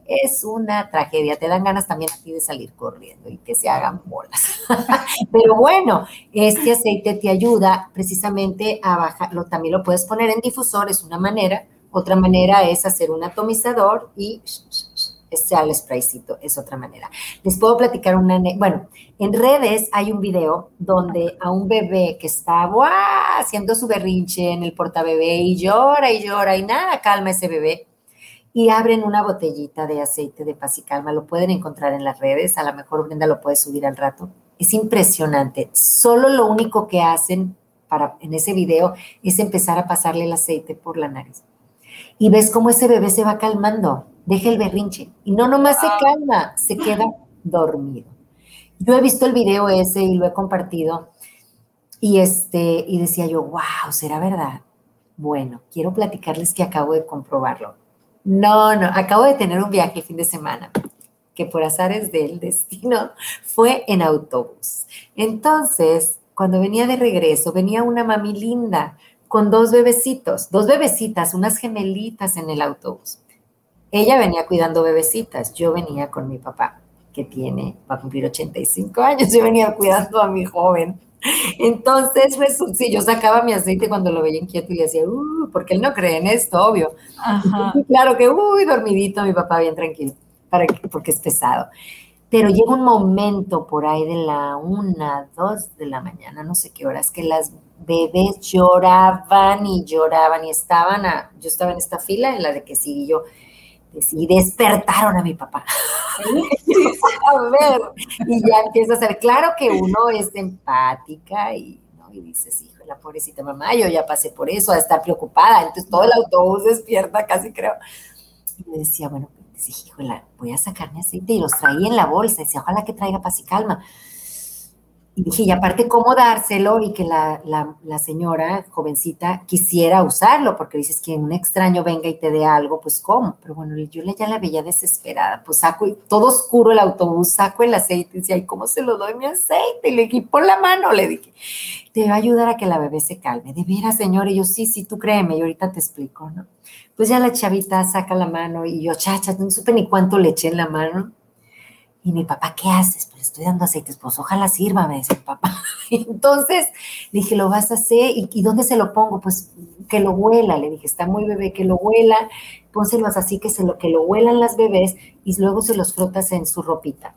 es una tragedia, te dan ganas también aquí de salir corriendo y que se hagan bolas. pero bueno, este aceite te ayuda precisamente a bajarlo, también lo puedes poner en difusor, es una manera, otra manera es hacer un atomizador y sea el spraycito, es otra manera. Les puedo platicar una, bueno, en redes hay un video donde a un bebé que está haciendo su berrinche en el portabebé y llora y llora y nada, calma ese bebé. Y abren una botellita de aceite de paz y calma. Lo pueden encontrar en las redes. A lo mejor Brenda lo puede subir al rato. Es impresionante. Solo lo único que hacen para, en ese video es empezar a pasarle el aceite por la nariz. Y ves cómo ese bebé se va calmando deja el berrinche. Y no nomás se ah. calma, se queda dormido. Yo he visto el video ese y lo he compartido. Y, este, y decía yo, wow, ¿será verdad? Bueno, quiero platicarles que acabo de comprobarlo. No, no, acabo de tener un viaje el fin de semana que por azares del destino fue en autobús. Entonces, cuando venía de regreso, venía una mami linda con dos bebecitos, dos bebecitas, unas gemelitas en el autobús. Ella venía cuidando bebecitas, yo venía con mi papá, que tiene, va a cumplir 85 años, yo venía cuidando a mi joven. Entonces, pues, sí, yo sacaba mi aceite cuando lo veía inquieto y le decía, uh, porque él no cree en esto, obvio. claro que, uy, dormidito, mi papá bien tranquilo, para porque es pesado. Pero llega un momento por ahí de la una, dos de la mañana, no sé qué horas, que las bebés lloraban y lloraban y estaban a, yo estaba en esta fila en la de que sí, y yo, y despertaron a mi papá. a ver, y ya empiezas a ver, claro que uno es empática y, ¿no? y dices, hijo, la pobrecita mamá, yo ya pasé por eso, a estar preocupada, entonces todo el autobús despierta, casi creo. Y me decía, bueno, pues, hijo, voy a sacarme aceite y los traía en la bolsa, y decía, ojalá que traiga paz y calma. Y dije, y aparte, ¿cómo dárselo? Y que la, señora jovencita quisiera usarlo, porque dices que un extraño venga y te dé algo, pues ¿cómo? Pero bueno, yo ya la veía desesperada, pues saco, todo oscuro el autobús, saco el aceite y decía, ¿y cómo se lo doy mi aceite? Y le dije, por la mano, le dije, te va a ayudar a que la bebé se calme. De veras, señor, y yo, sí, sí, tú créeme, y ahorita te explico, ¿no? Pues ya la chavita saca la mano y yo, chacha, no supe ni cuánto le eché en la mano y mi papá, ¿qué haces? Pues estoy dando aceites, pues ojalá sirva, me dice el papá. Entonces dije, ¿lo vas a hacer? ¿Y, dónde se lo pongo? Pues que lo huela, le dije, está muy bebé, que lo huela, pónselos así que, se lo, que lo huelan las bebés y luego se los frotas en su ropita.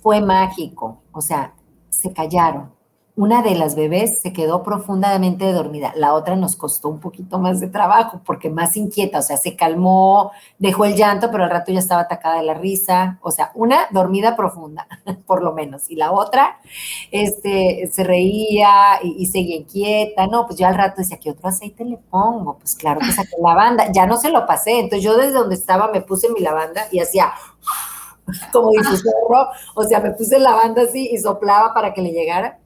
Fue mágico, o sea, se callaron, una de las bebés se quedó profundamente dormida, la otra nos costó un poquito más de trabajo porque más inquieta, o sea, se calmó, dejó el llanto, pero al rato ya estaba atacada de la risa, o sea, una dormida profunda, por lo menos, y la otra este, se reía y, seguía inquieta, no, pues yo al rato decía, ¿qué otro aceite le pongo? Pues claro que saqué lavanda, ya no se lo pasé, entonces yo desde donde estaba me puse mi lavanda y hacía como difusor, o sea, me puse lavanda así y soplaba para que le llegara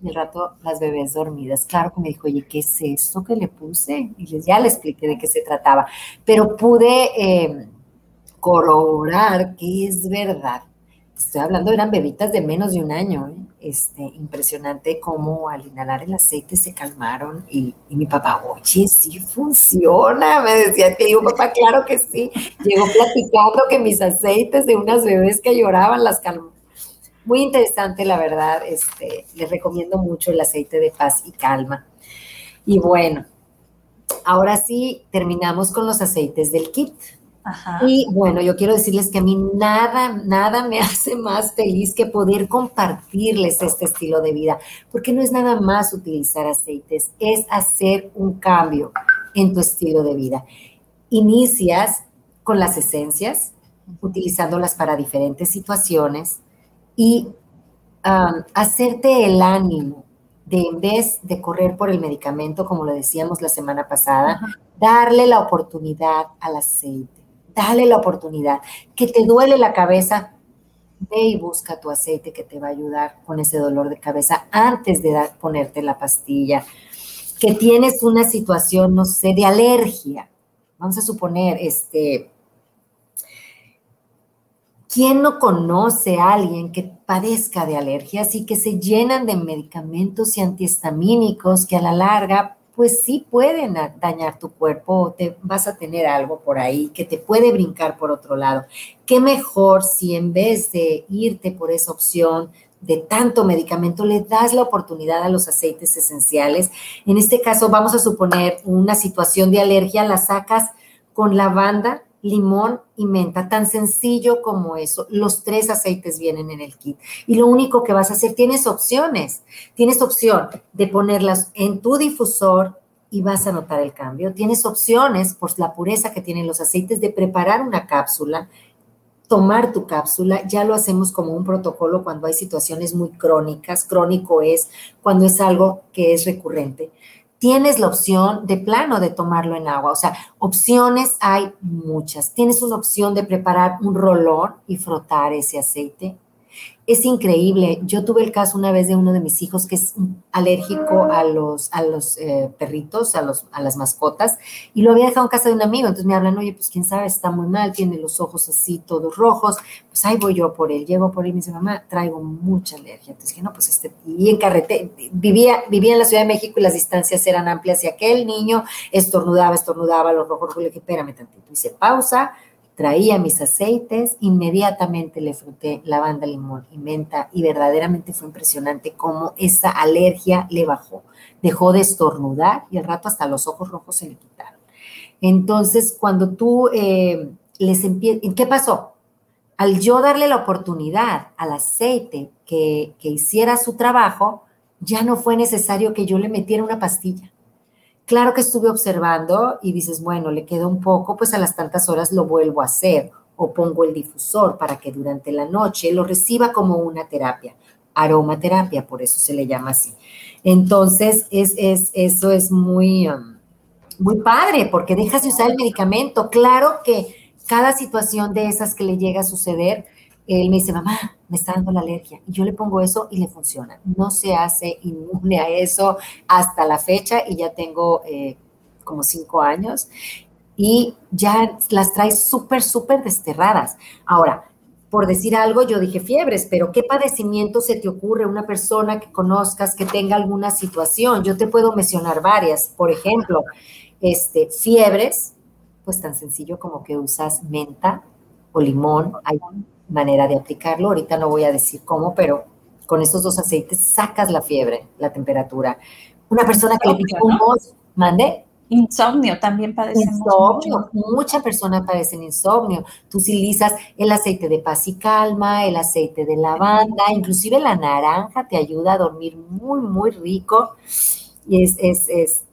y el rato las bebés dormidas. Claro que me dijo, oye, ¿qué es esto que le puse? Y les, ya le expliqué de qué se trataba. Pero pude eh, corroborar que es verdad. Estoy hablando, eran bebitas de menos de un año. ¿eh? Este, impresionante cómo al inhalar el aceite se calmaron. Y, mi papá, oye, sí funciona. Me decía que digo, papá, claro que sí. Llegó platicando que mis aceites de unas bebés que lloraban las calmó muy interesante, la verdad. Este, les recomiendo mucho el aceite de paz y calma. Y bueno, ahora sí terminamos con los aceites del kit. Y bueno, yo quiero decirles que a mí nada, nada me hace más feliz que poder compartirles este estilo de vida, porque no es nada más utilizar aceites, es hacer un cambio en tu estilo de vida. Inicias con las esencias, utilizándolas para diferentes situaciones, y hacerte el ánimo de en vez de correr por el medicamento, como lo decíamos la semana pasada, darle la oportunidad al aceite, dale la oportunidad. Que te duele la cabeza, ve y busca tu aceite que te va a ayudar con ese dolor de cabeza antes de ponerte la pastilla. Que tienes una situación, no sé, de alergia. Vamos a suponer, este, ¿Quién no conoce a alguien que padezca de alergias y que se llenan de medicamentos y antihistamínicos que a la larga, pues sí pueden dañar tu cuerpo o te vas a tener algo por ahí que te puede brincar por otro lado? ¿Qué mejor si en vez de irte por esa opción de tanto medicamento, le das la oportunidad a los aceites esenciales. En este caso, vamos a suponer una situación de alergia, la sacas con lavanda, limón y menta, tan sencillo como eso. Los tres aceites vienen en el kit. Y lo único que vas a hacer, tienes opciones. Tienes opción de ponerlas en tu difusor y vas a notar el cambio. Tienes opciones, por la pureza que tienen los aceites, de preparar una cápsula, tomar tu cápsula. Ya lo hacemos como un protocolo cuando hay situaciones muy crónicas. Crónico es cuando es algo que es recurrente tienes la opción de plano de tomarlo en agua. O sea, opciones hay muchas. Tienes una opción de preparar un rolón y frotar ese aceite es increíble. Yo tuve el caso una vez de uno de mis hijos que es alérgico a los, a los eh, perritos, a, los, a las mascotas, y lo había dejado en casa de un amigo. Entonces me hablan, oye, pues quién sabe, está muy mal, tiene los ojos así todos rojos. Pues ahí voy yo por él. Llego por él y me dice, mamá, traigo mucha alergia. Entonces dije, no, pues este, y en carretera, vivía, vivía en la Ciudad de México y las distancias eran amplias y aquel niño estornudaba, estornudaba, los rojos rojos. Le dije, espérame tantito. Hice pausa traía mis aceites, inmediatamente le fruté lavanda, limón y menta y verdaderamente fue impresionante cómo esa alergia le bajó. Dejó de estornudar y al rato hasta los ojos rojos se le quitaron. Entonces, cuando tú eh, les empiezas, ¿qué pasó? Al yo darle la oportunidad al aceite que, que hiciera su trabajo, ya no fue necesario que yo le metiera una pastilla. Claro que estuve observando y dices, bueno, le queda un poco, pues a las tantas horas lo vuelvo a hacer o pongo el difusor para que durante la noche lo reciba como una terapia, aromaterapia, por eso se le llama así. Entonces, es, es, eso es muy, um, muy padre porque dejas de usar el medicamento. Claro que cada situación de esas que le llega a suceder, él me dice, mamá, me está dando la alergia. Y yo le pongo eso y le funciona. No se hace inmune a eso hasta la fecha y ya tengo eh, como cinco años y ya las trae súper, súper desterradas. Ahora, por decir algo, yo dije fiebres, pero ¿qué padecimiento se te ocurre una persona que conozcas que tenga alguna situación? Yo te puedo mencionar varias. Por ejemplo, este, fiebres, pues tan sencillo como que usas menta o limón. Manera de aplicarlo. Ahorita no voy a decir cómo, pero con estos dos aceites sacas la fiebre, la temperatura. Una persona que le pica un mande. Insomnio también padece insomnio. Muchas personas padecen insomnio. Tú utilizas el aceite de paz y calma, el aceite de lavanda, inclusive la naranja te ayuda a dormir muy, muy rico. Y es, es, es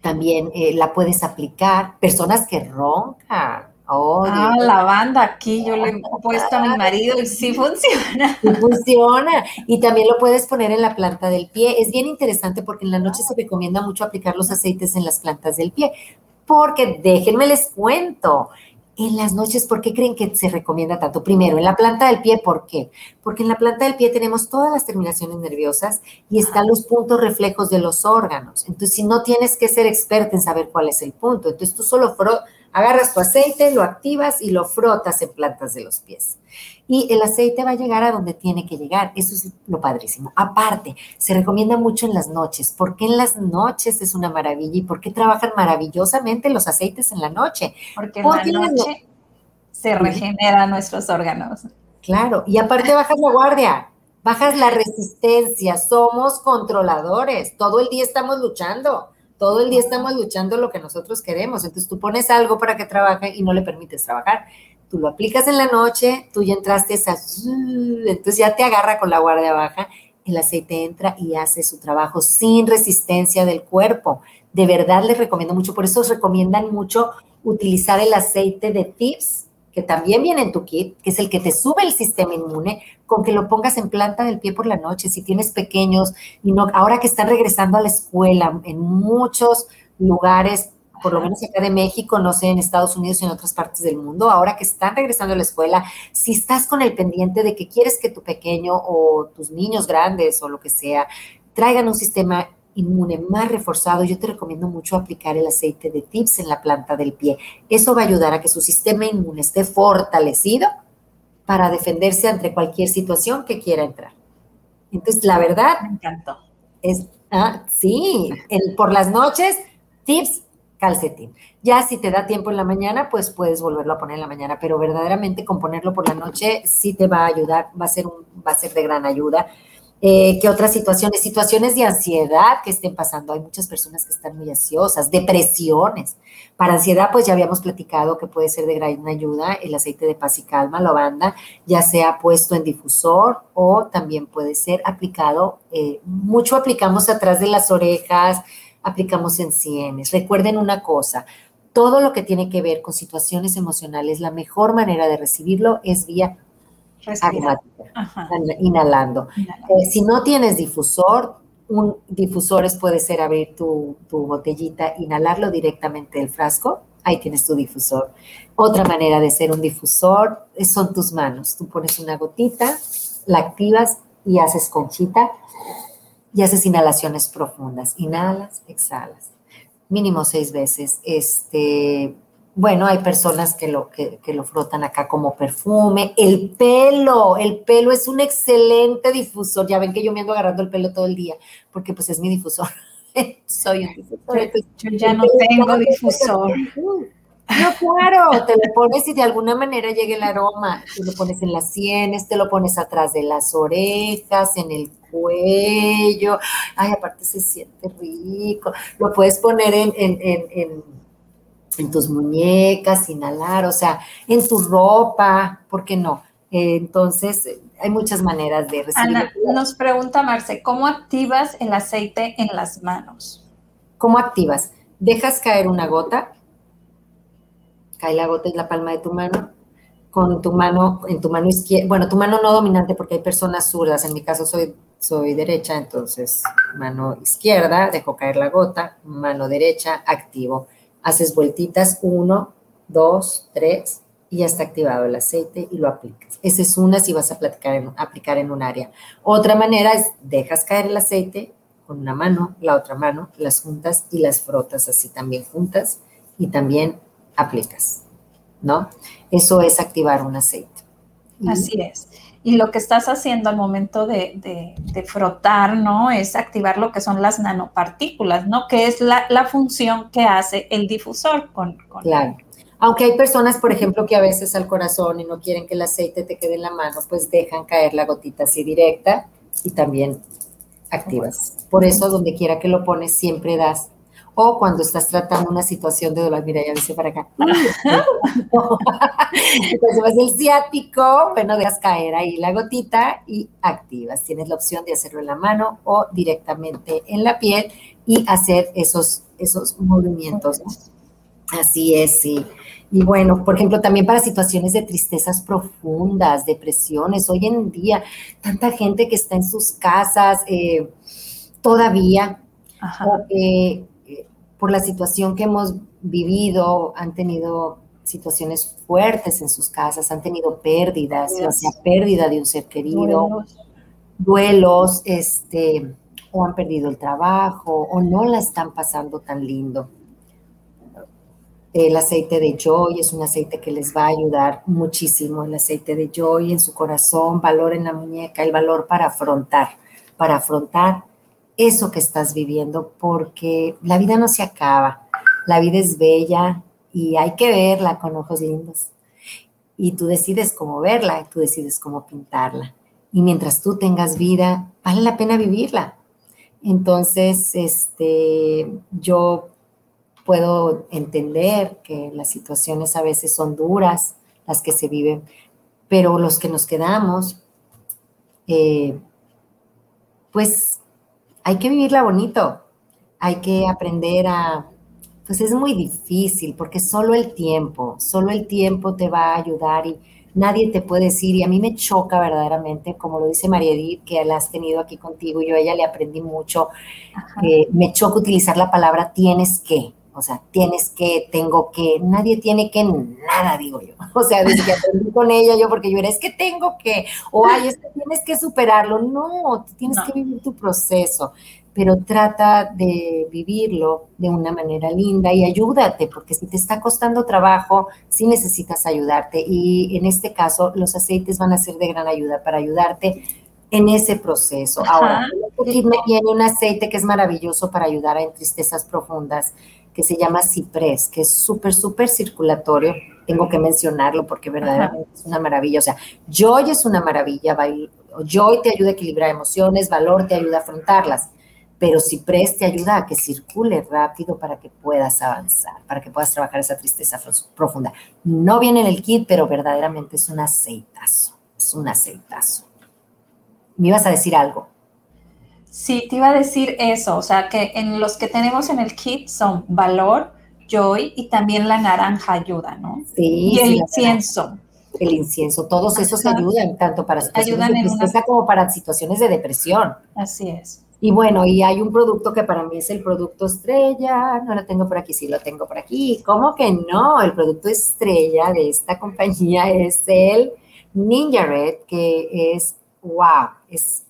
también eh, la puedes aplicar. Personas que roncan, Oh, ah, lavanda, aquí yo le he puesto a mi marido y sí funciona. Sí funciona. Y también lo puedes poner en la planta del pie. Es bien interesante porque en la noche se recomienda mucho aplicar los aceites en las plantas del pie. Porque déjenme les cuento, en las noches, ¿por qué creen que se recomienda tanto? Primero, en la planta del pie, ¿por qué? Porque en la planta del pie tenemos todas las terminaciones nerviosas y están los puntos reflejos de los órganos. Entonces, si no tienes que ser experta en saber cuál es el punto, entonces tú solo agarras tu aceite, lo activas y lo frotas en plantas de los pies y el aceite va a llegar a donde tiene que llegar. Eso es lo padrísimo. Aparte, se recomienda mucho en las noches. ¿Por qué en las noches es una maravilla y por qué trabajan maravillosamente los aceites en la noche? Porque, en la noche se regeneran nuestros órganos. Claro, y aparte bajas la guardia, bajas la resistencia, somos controladores, todo el día estamos luchando. Todo el día estamos luchando lo que nosotros queremos. Entonces tú pones algo para que trabaje y no le permites trabajar tú lo aplicas en la noche, tú ya entraste esa, entonces ya te agarra con la guardia baja, el aceite entra y hace su trabajo sin resistencia del cuerpo. De verdad les recomiendo mucho, por eso recomiendan mucho utilizar el aceite de tips, que también viene en tu kit, que es el que te sube el sistema inmune, con que lo pongas en planta del pie por la noche, si tienes pequeños, y no, ahora que están regresando a la escuela en muchos lugares por lo menos acá de México, no sé, en Estados Unidos y en otras partes del mundo, ahora que están regresando a la escuela, si estás con el pendiente de que quieres que tu pequeño o tus niños grandes o lo que sea traigan un sistema inmune más reforzado, yo te recomiendo mucho aplicar el aceite de tips en la planta del pie. Eso va a ayudar a que su sistema inmune esté fortalecido para defenderse ante cualquier situación que quiera entrar. Entonces, la verdad... Me encantó. Es, ah, sí, por las noches, tips calcetín. Ya si te da tiempo en la mañana, pues puedes volverlo a poner en la mañana, pero verdaderamente con ponerlo por la noche sí te va a ayudar, va a ser, un, va a ser de gran ayuda. Eh, ¿Qué otras situaciones? Situaciones de ansiedad que estén pasando. Hay muchas personas que están muy ansiosas, depresiones. Para ansiedad, pues ya habíamos platicado que puede ser de gran ayuda el aceite de paz y calma, lavanda, ya sea puesto en difusor o también puede ser aplicado. Eh, mucho aplicamos atrás de las orejas, aplicamos en sienes. Recuerden una cosa, todo lo que tiene que ver con situaciones emocionales, la mejor manera de recibirlo es vía aromática, inhalando. Eh, si no tienes difusor, un difusor puede ser abrir tu, tu botellita, inhalarlo directamente del frasco, ahí tienes tu difusor. Otra manera de ser un difusor son tus manos. Tú pones una gotita, la activas y haces conchita y haces inhalaciones profundas. Inhalas, exhalas. Mínimo seis veces. Este, bueno, hay personas que lo, que, lo frotan acá como perfume. El pelo, el pelo es un excelente difusor. Ya ven que yo me ando agarrando el pelo todo el día, porque pues es mi difusor. Soy un difusor. Yo ya no tengo difusor. No, claro, te lo pones y de alguna manera llega el aroma. Te lo pones en las sienes, te lo pones atrás de las orejas, en el cuello. Ay, aparte se siente rico. Lo puedes poner en, en, en, tus muñecas, inhalar, o sea, en tu ropa, ¿por qué no? entonces, hay muchas maneras de recibir. Ana, nos pregunta Marce, ¿cómo activas el aceite en las manos? ¿Cómo activas? Dejas caer una gota, cae la gota en la palma de tu mano, con tu mano, en tu mano izquierda, bueno, tu mano no dominante porque hay personas zurdas, en mi caso soy, soy derecha, entonces mano izquierda, dejo caer la gota, mano derecha, activo. Haces vueltitas, uno, dos, tres, y ya está activado el aceite y lo aplicas. Esa es una si vas a aplicar en un área. Otra manera es dejas caer el aceite con una mano, la otra mano, las juntas y las frotas así también juntas y también aplicas, ¿no? Eso es activar un aceite. Así es. Y lo que estás haciendo al momento de, frotar, ¿no? Es activar lo que son las nanopartículas, ¿no? Que es la, función que hace el difusor con, con Claro. Aunque hay personas, por ejemplo, que a veces al corazón y no quieren que el aceite te quede en la mano, pues dejan caer la gotita así directa y también activas. Por eso, donde quiera que lo pones, siempre das. O cuando estás tratando una situación de dolor, mira, ya dice para acá. Entonces vas el ciático, bueno, dejas caer ahí la gotita y activas. Tienes la opción de hacerlo en la mano o directamente en la piel y hacer esos, esos movimientos. Así es, sí. Y bueno, por ejemplo, también para situaciones de tristezas profundas, depresiones, hoy en día, tanta gente que está en sus casas eh, todavía, eh, por la situación que hemos vivido, han tenido situaciones fuertes en sus casas, han tenido pérdidas, o sea, pérdida de un ser querido, duelos, este, o han perdido el trabajo, o no la están pasando tan lindo. El aceite de Joy es un aceite que les va a ayudar muchísimo. El aceite de Joy en su corazón, valor en la muñeca, el valor para afrontar, para afrontar eso que estás viviendo, porque la vida no se acaba. La vida es bella y hay que verla con ojos lindos. Y tú decides cómo verla, tú decides cómo pintarla. Y mientras tú tengas vida, vale la pena vivirla. Entonces, este, yo puedo entender que las situaciones a veces son duras, las que se viven, pero los que nos quedamos, eh, pues hay que vivirla bonito, hay que aprender a, pues es muy difícil porque solo el tiempo, solo el tiempo te va a ayudar y nadie te puede decir, y a mí me choca verdaderamente, como lo dice María Edith, que la has tenido aquí contigo, yo a ella le aprendí mucho, eh, me choca utilizar la palabra tienes que, o sea, tienes que, tengo que, nadie tiene que nada, digo yo. O sea, desde que aprendí con ella, yo, porque yo era, es que tengo que, o ay, es que tienes que superarlo. No, tienes que vivir tu proceso, pero trata de vivirlo de una manera linda y ayúdate, porque si te está costando trabajo, sí necesitas ayudarte. Y en este caso, los aceites van a ser de gran ayuda para ayudarte en ese proceso. Ahora, aquí me viene un aceite que es maravilloso para ayudar a tristezas profundas que se llama ciprés, que es súper, súper circulatorio. Tengo que mencionarlo porque verdaderamente es una maravilla. O sea, Joy es una maravilla. Joy te ayuda a equilibrar emociones, Valor te ayuda a afrontarlas. Pero ciprés te ayuda a que circule rápido para que puedas avanzar, para que puedas trabajar esa tristeza profunda. No viene en el kit, pero verdaderamente es un aceitazo. Es un aceitazo. ¿Me ibas a decir algo? Sí, te iba a decir eso, o sea, que en los que tenemos en el kit son valor, joy y también la naranja ayuda, ¿no? Sí. Y el incienso. El incienso, todos esos ayudan tanto para situaciones de tristeza como para situaciones de depresión. Así es. Y bueno, y hay un producto que para mí es el producto estrella, no lo tengo por aquí, sí lo tengo por aquí. ¿Cómo que no? El producto estrella de esta compañía es el Ninja Red, que es, wow, es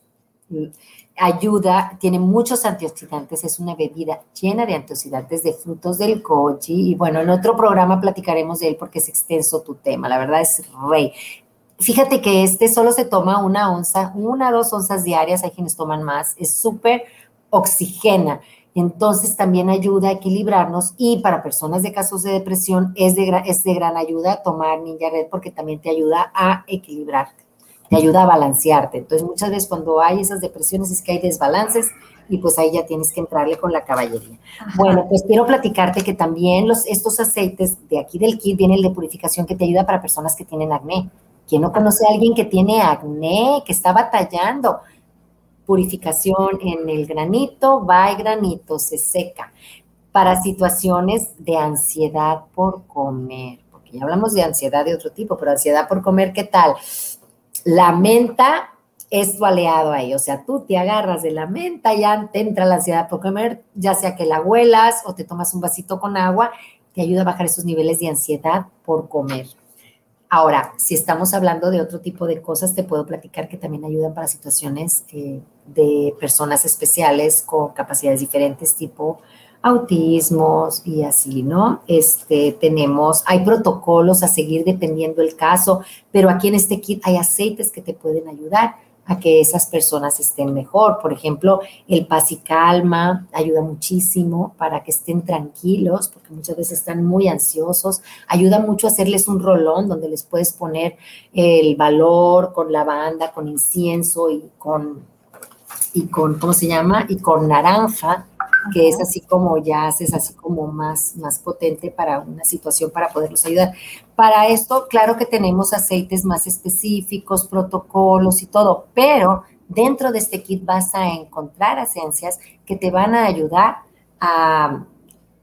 ayuda, tiene muchos antioxidantes, es una bebida llena de antioxidantes de frutos del goji y bueno, en otro programa platicaremos de él porque es extenso tu tema, la verdad es rey. Fíjate que este solo se toma una onza, una dos onzas diarias, hay quienes toman más, es súper oxigena, entonces también ayuda a equilibrarnos y para personas de casos de depresión es de, es de gran ayuda tomar Ninja Red porque también te ayuda a equilibrarte te ayuda a balancearte. Entonces, muchas veces cuando hay esas depresiones es que hay desbalances y pues ahí ya tienes que entrarle con la caballería. Bueno, pues quiero platicarte que también los, estos aceites de aquí del kit viene el de purificación que te ayuda para personas que tienen acné. ¿Quién no conoce a alguien que tiene acné, que está batallando? Purificación en el granito, va el granito, se seca. Para situaciones de ansiedad por comer, porque ya hablamos de ansiedad de otro tipo, pero ansiedad por comer, ¿qué tal? La menta es tu aliado ahí, o sea, tú te agarras de la menta, ya te entra la ansiedad por comer, ya sea que la huelas o te tomas un vasito con agua, te ayuda a bajar esos niveles de ansiedad por comer. Ahora, si estamos hablando de otro tipo de cosas, te puedo platicar que también ayudan para situaciones eh, de personas especiales con capacidades diferentes, tipo autismos y así, ¿no? Este, tenemos, hay protocolos a seguir dependiendo el caso, pero aquí en este kit hay aceites que te pueden ayudar a que esas personas estén mejor. Por ejemplo, el paz y calma ayuda muchísimo para que estén tranquilos, porque muchas veces están muy ansiosos. Ayuda mucho a hacerles un rolón donde les puedes poner el valor con lavanda, con incienso y con, y con ¿cómo se llama? Y con naranja que es así como ya haces así como más, más potente para una situación para poderlos ayudar. Para esto, claro que tenemos aceites más específicos, protocolos y todo, pero dentro de este kit vas a encontrar esencias que te van a ayudar a,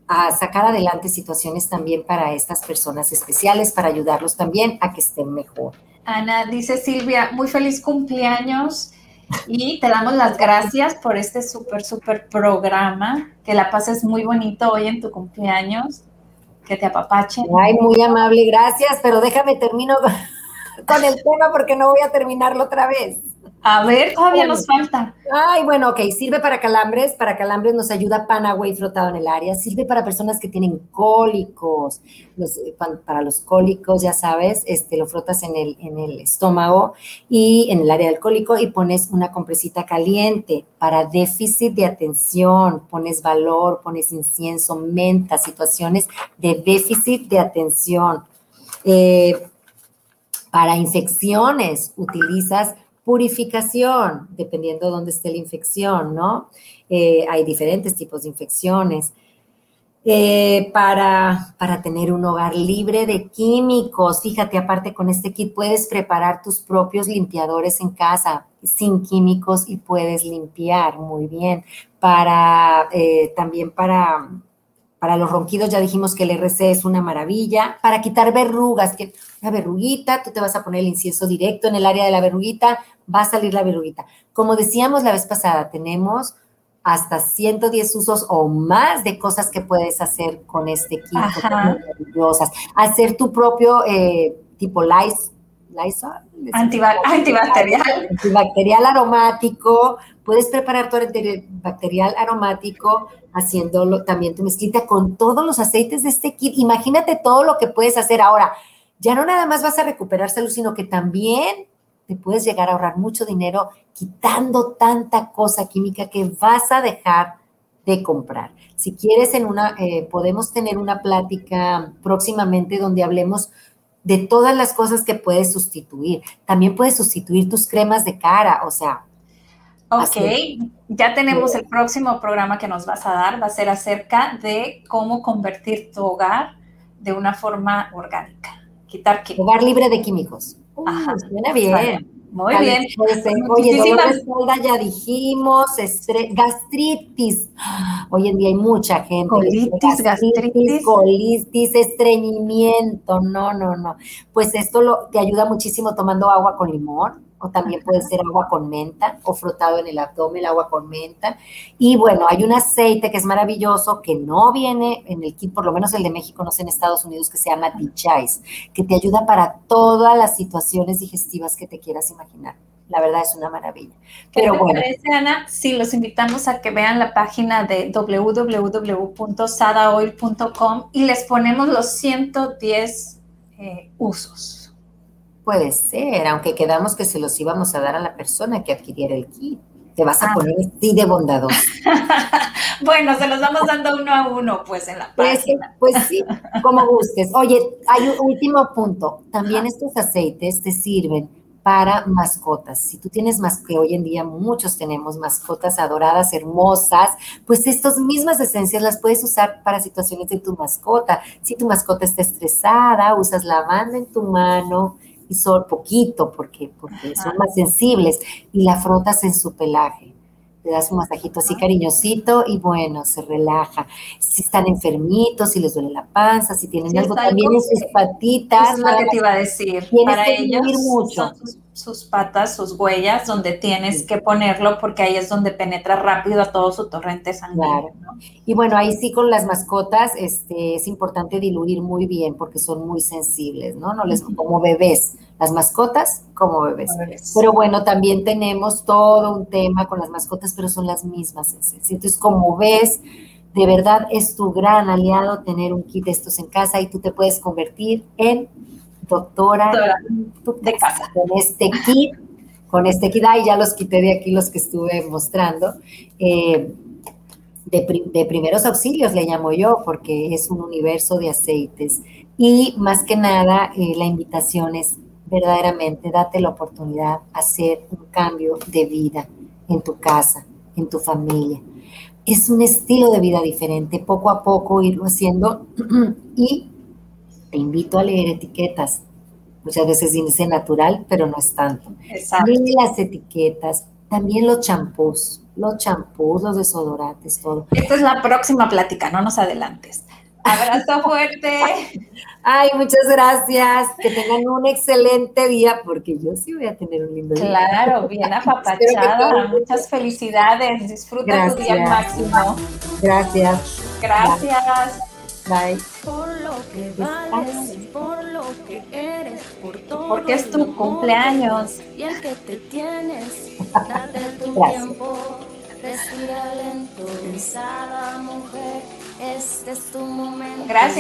a sacar adelante situaciones también para estas personas especiales, para ayudarlos también a que estén mejor. Ana, dice Silvia, muy feliz cumpleaños. Y te damos las gracias por este súper, súper programa. Que la pases muy bonito hoy en tu cumpleaños. Que te apapachen. Ay, muy amable, gracias. Pero déjame termino con el tema porque no voy a terminarlo otra vez. A ver, todavía nos falta. Ay, bueno, ok, sirve para calambres, para calambres nos ayuda pan, agua y frotado en el área, sirve para personas que tienen cólicos, eh, para los cólicos, ya sabes, este, lo frotas en el, en el estómago y en el área del cólico y pones una compresita caliente para déficit de atención, pones valor, pones incienso, menta, situaciones de déficit de atención. Eh, para infecciones utilizas Purificación, dependiendo de dónde esté la infección, ¿no? Eh, hay diferentes tipos de infecciones. Eh, para, para tener un hogar libre de químicos. Fíjate, aparte con este kit puedes preparar tus propios limpiadores en casa sin químicos y puedes limpiar muy bien. Para eh, también para para los ronquidos ya dijimos que el RC es una maravilla. Para quitar verrugas, que la verruguita, tú te vas a poner el incienso directo en el área de la verruguita, va a salir la verruguita. Como decíamos la vez pasada, tenemos hasta 110 usos o más de cosas que puedes hacer con este kit, maravillosas. Hacer tu propio eh, tipo Antibacterial. Antibacterial aromático. Puedes preparar tu antibacterial aromático haciéndolo también tu mezclita con todos los aceites de este kit. Imagínate todo lo que puedes hacer ahora. Ya no nada más vas a recuperar salud, sino que también te puedes llegar a ahorrar mucho dinero quitando tanta cosa química que vas a dejar de comprar. Si quieres, en una, eh, podemos tener una plática próximamente donde hablemos de todas las cosas que puedes sustituir. También puedes sustituir tus cremas de cara, o sea. Ok, ya tenemos el próximo programa que nos vas a dar, va a ser acerca de cómo convertir tu hogar de una forma orgánica. Quitar químicos. Hogar libre de químicos. Ajá. Suena bien. Muy bien. oye, dolor de espalda ya dijimos, gastritis. Hoy en día hay mucha gente. Colitis, gastritis, Colitis, estreñimiento. No, no, no. Pues esto lo, te ayuda muchísimo tomando agua con limón o también puede ser agua con menta o frotado en el abdomen, agua con menta. Y bueno, hay un aceite que es maravilloso que no viene en el kit, por lo menos el de México, no sé en Estados Unidos, que se llama Dichais, que te ayuda para todas las situaciones digestivas que te quieras imaginar. La verdad es una maravilla. Pero bueno. parece, Ana? Sí, los invitamos a que vean la página de www.sadaoil.com y les ponemos los 110 eh, usos Puede ser, aunque quedamos que se los íbamos a dar a la persona que adquiriera el kit. Te vas a ah. poner así de bondadoso. bueno, se los vamos dando uno a uno, pues, en la pues, página. Pues sí, como gustes. Oye, hay un último punto. También estos aceites te sirven para mascotas. Si tú tienes más que hoy en día muchos tenemos mascotas adoradas, hermosas, pues estas mismas esencias las puedes usar para situaciones de tu mascota. Si tu mascota está estresada, usas lavanda en tu mano, y son poquito porque, porque son más sensibles y la frotas en su pelaje le das un masajito así cariñosito y bueno, se relaja. Si están enfermitos, si les duele la panza, si tienen algo también en sus patitas. es lo que te iba a decir. Para ellos mucho. Sus, patas, sus huellas, donde tienes que ponerlo porque ahí es donde penetra rápido a todo su torrente sanguíneo. Y bueno, ahí sí con las mascotas este, es importante diluir muy bien porque son muy sensibles, ¿no? No les como bebés las mascotas como bebés. Pero bueno, también tenemos todo un tema con las mascotas, pero son las mismas. Entonces, como ves, de verdad es tu gran aliado tener un kit de estos en casa y tú te puedes convertir en doctora, de casa. Con este kit, con este kit, ay, ya los quité de aquí los que estuve mostrando. Eh, de, primeros auxilios le llamo yo, porque es un universo de aceites. Y más que nada, eh, la invitación es verdaderamente date la oportunidad de hacer un cambio de vida en tu casa, en tu familia. Es un estilo de vida diferente, poco a poco irlo haciendo y te invito a leer etiquetas. Muchas veces dice natural, pero no es tanto. Lee las etiquetas, también los champús, los champús, los desodorantes, todo. Esta es la próxima plática, no nos adelantes. Abrazo fuerte. Ay, muchas gracias. Que tengan un excelente día, porque yo sí voy a tener un lindo día. Claro, bien apapachada. Muchas felicidades. Disfruta tu día al máximo. Gracias. Gracias. Bye. Por lo que vales, por lo que eres, por todo. Porque es tu cumpleaños. Y el que te tienes, date tu tiempo. Respira lento, mujer. Este es tu momento. Gracias.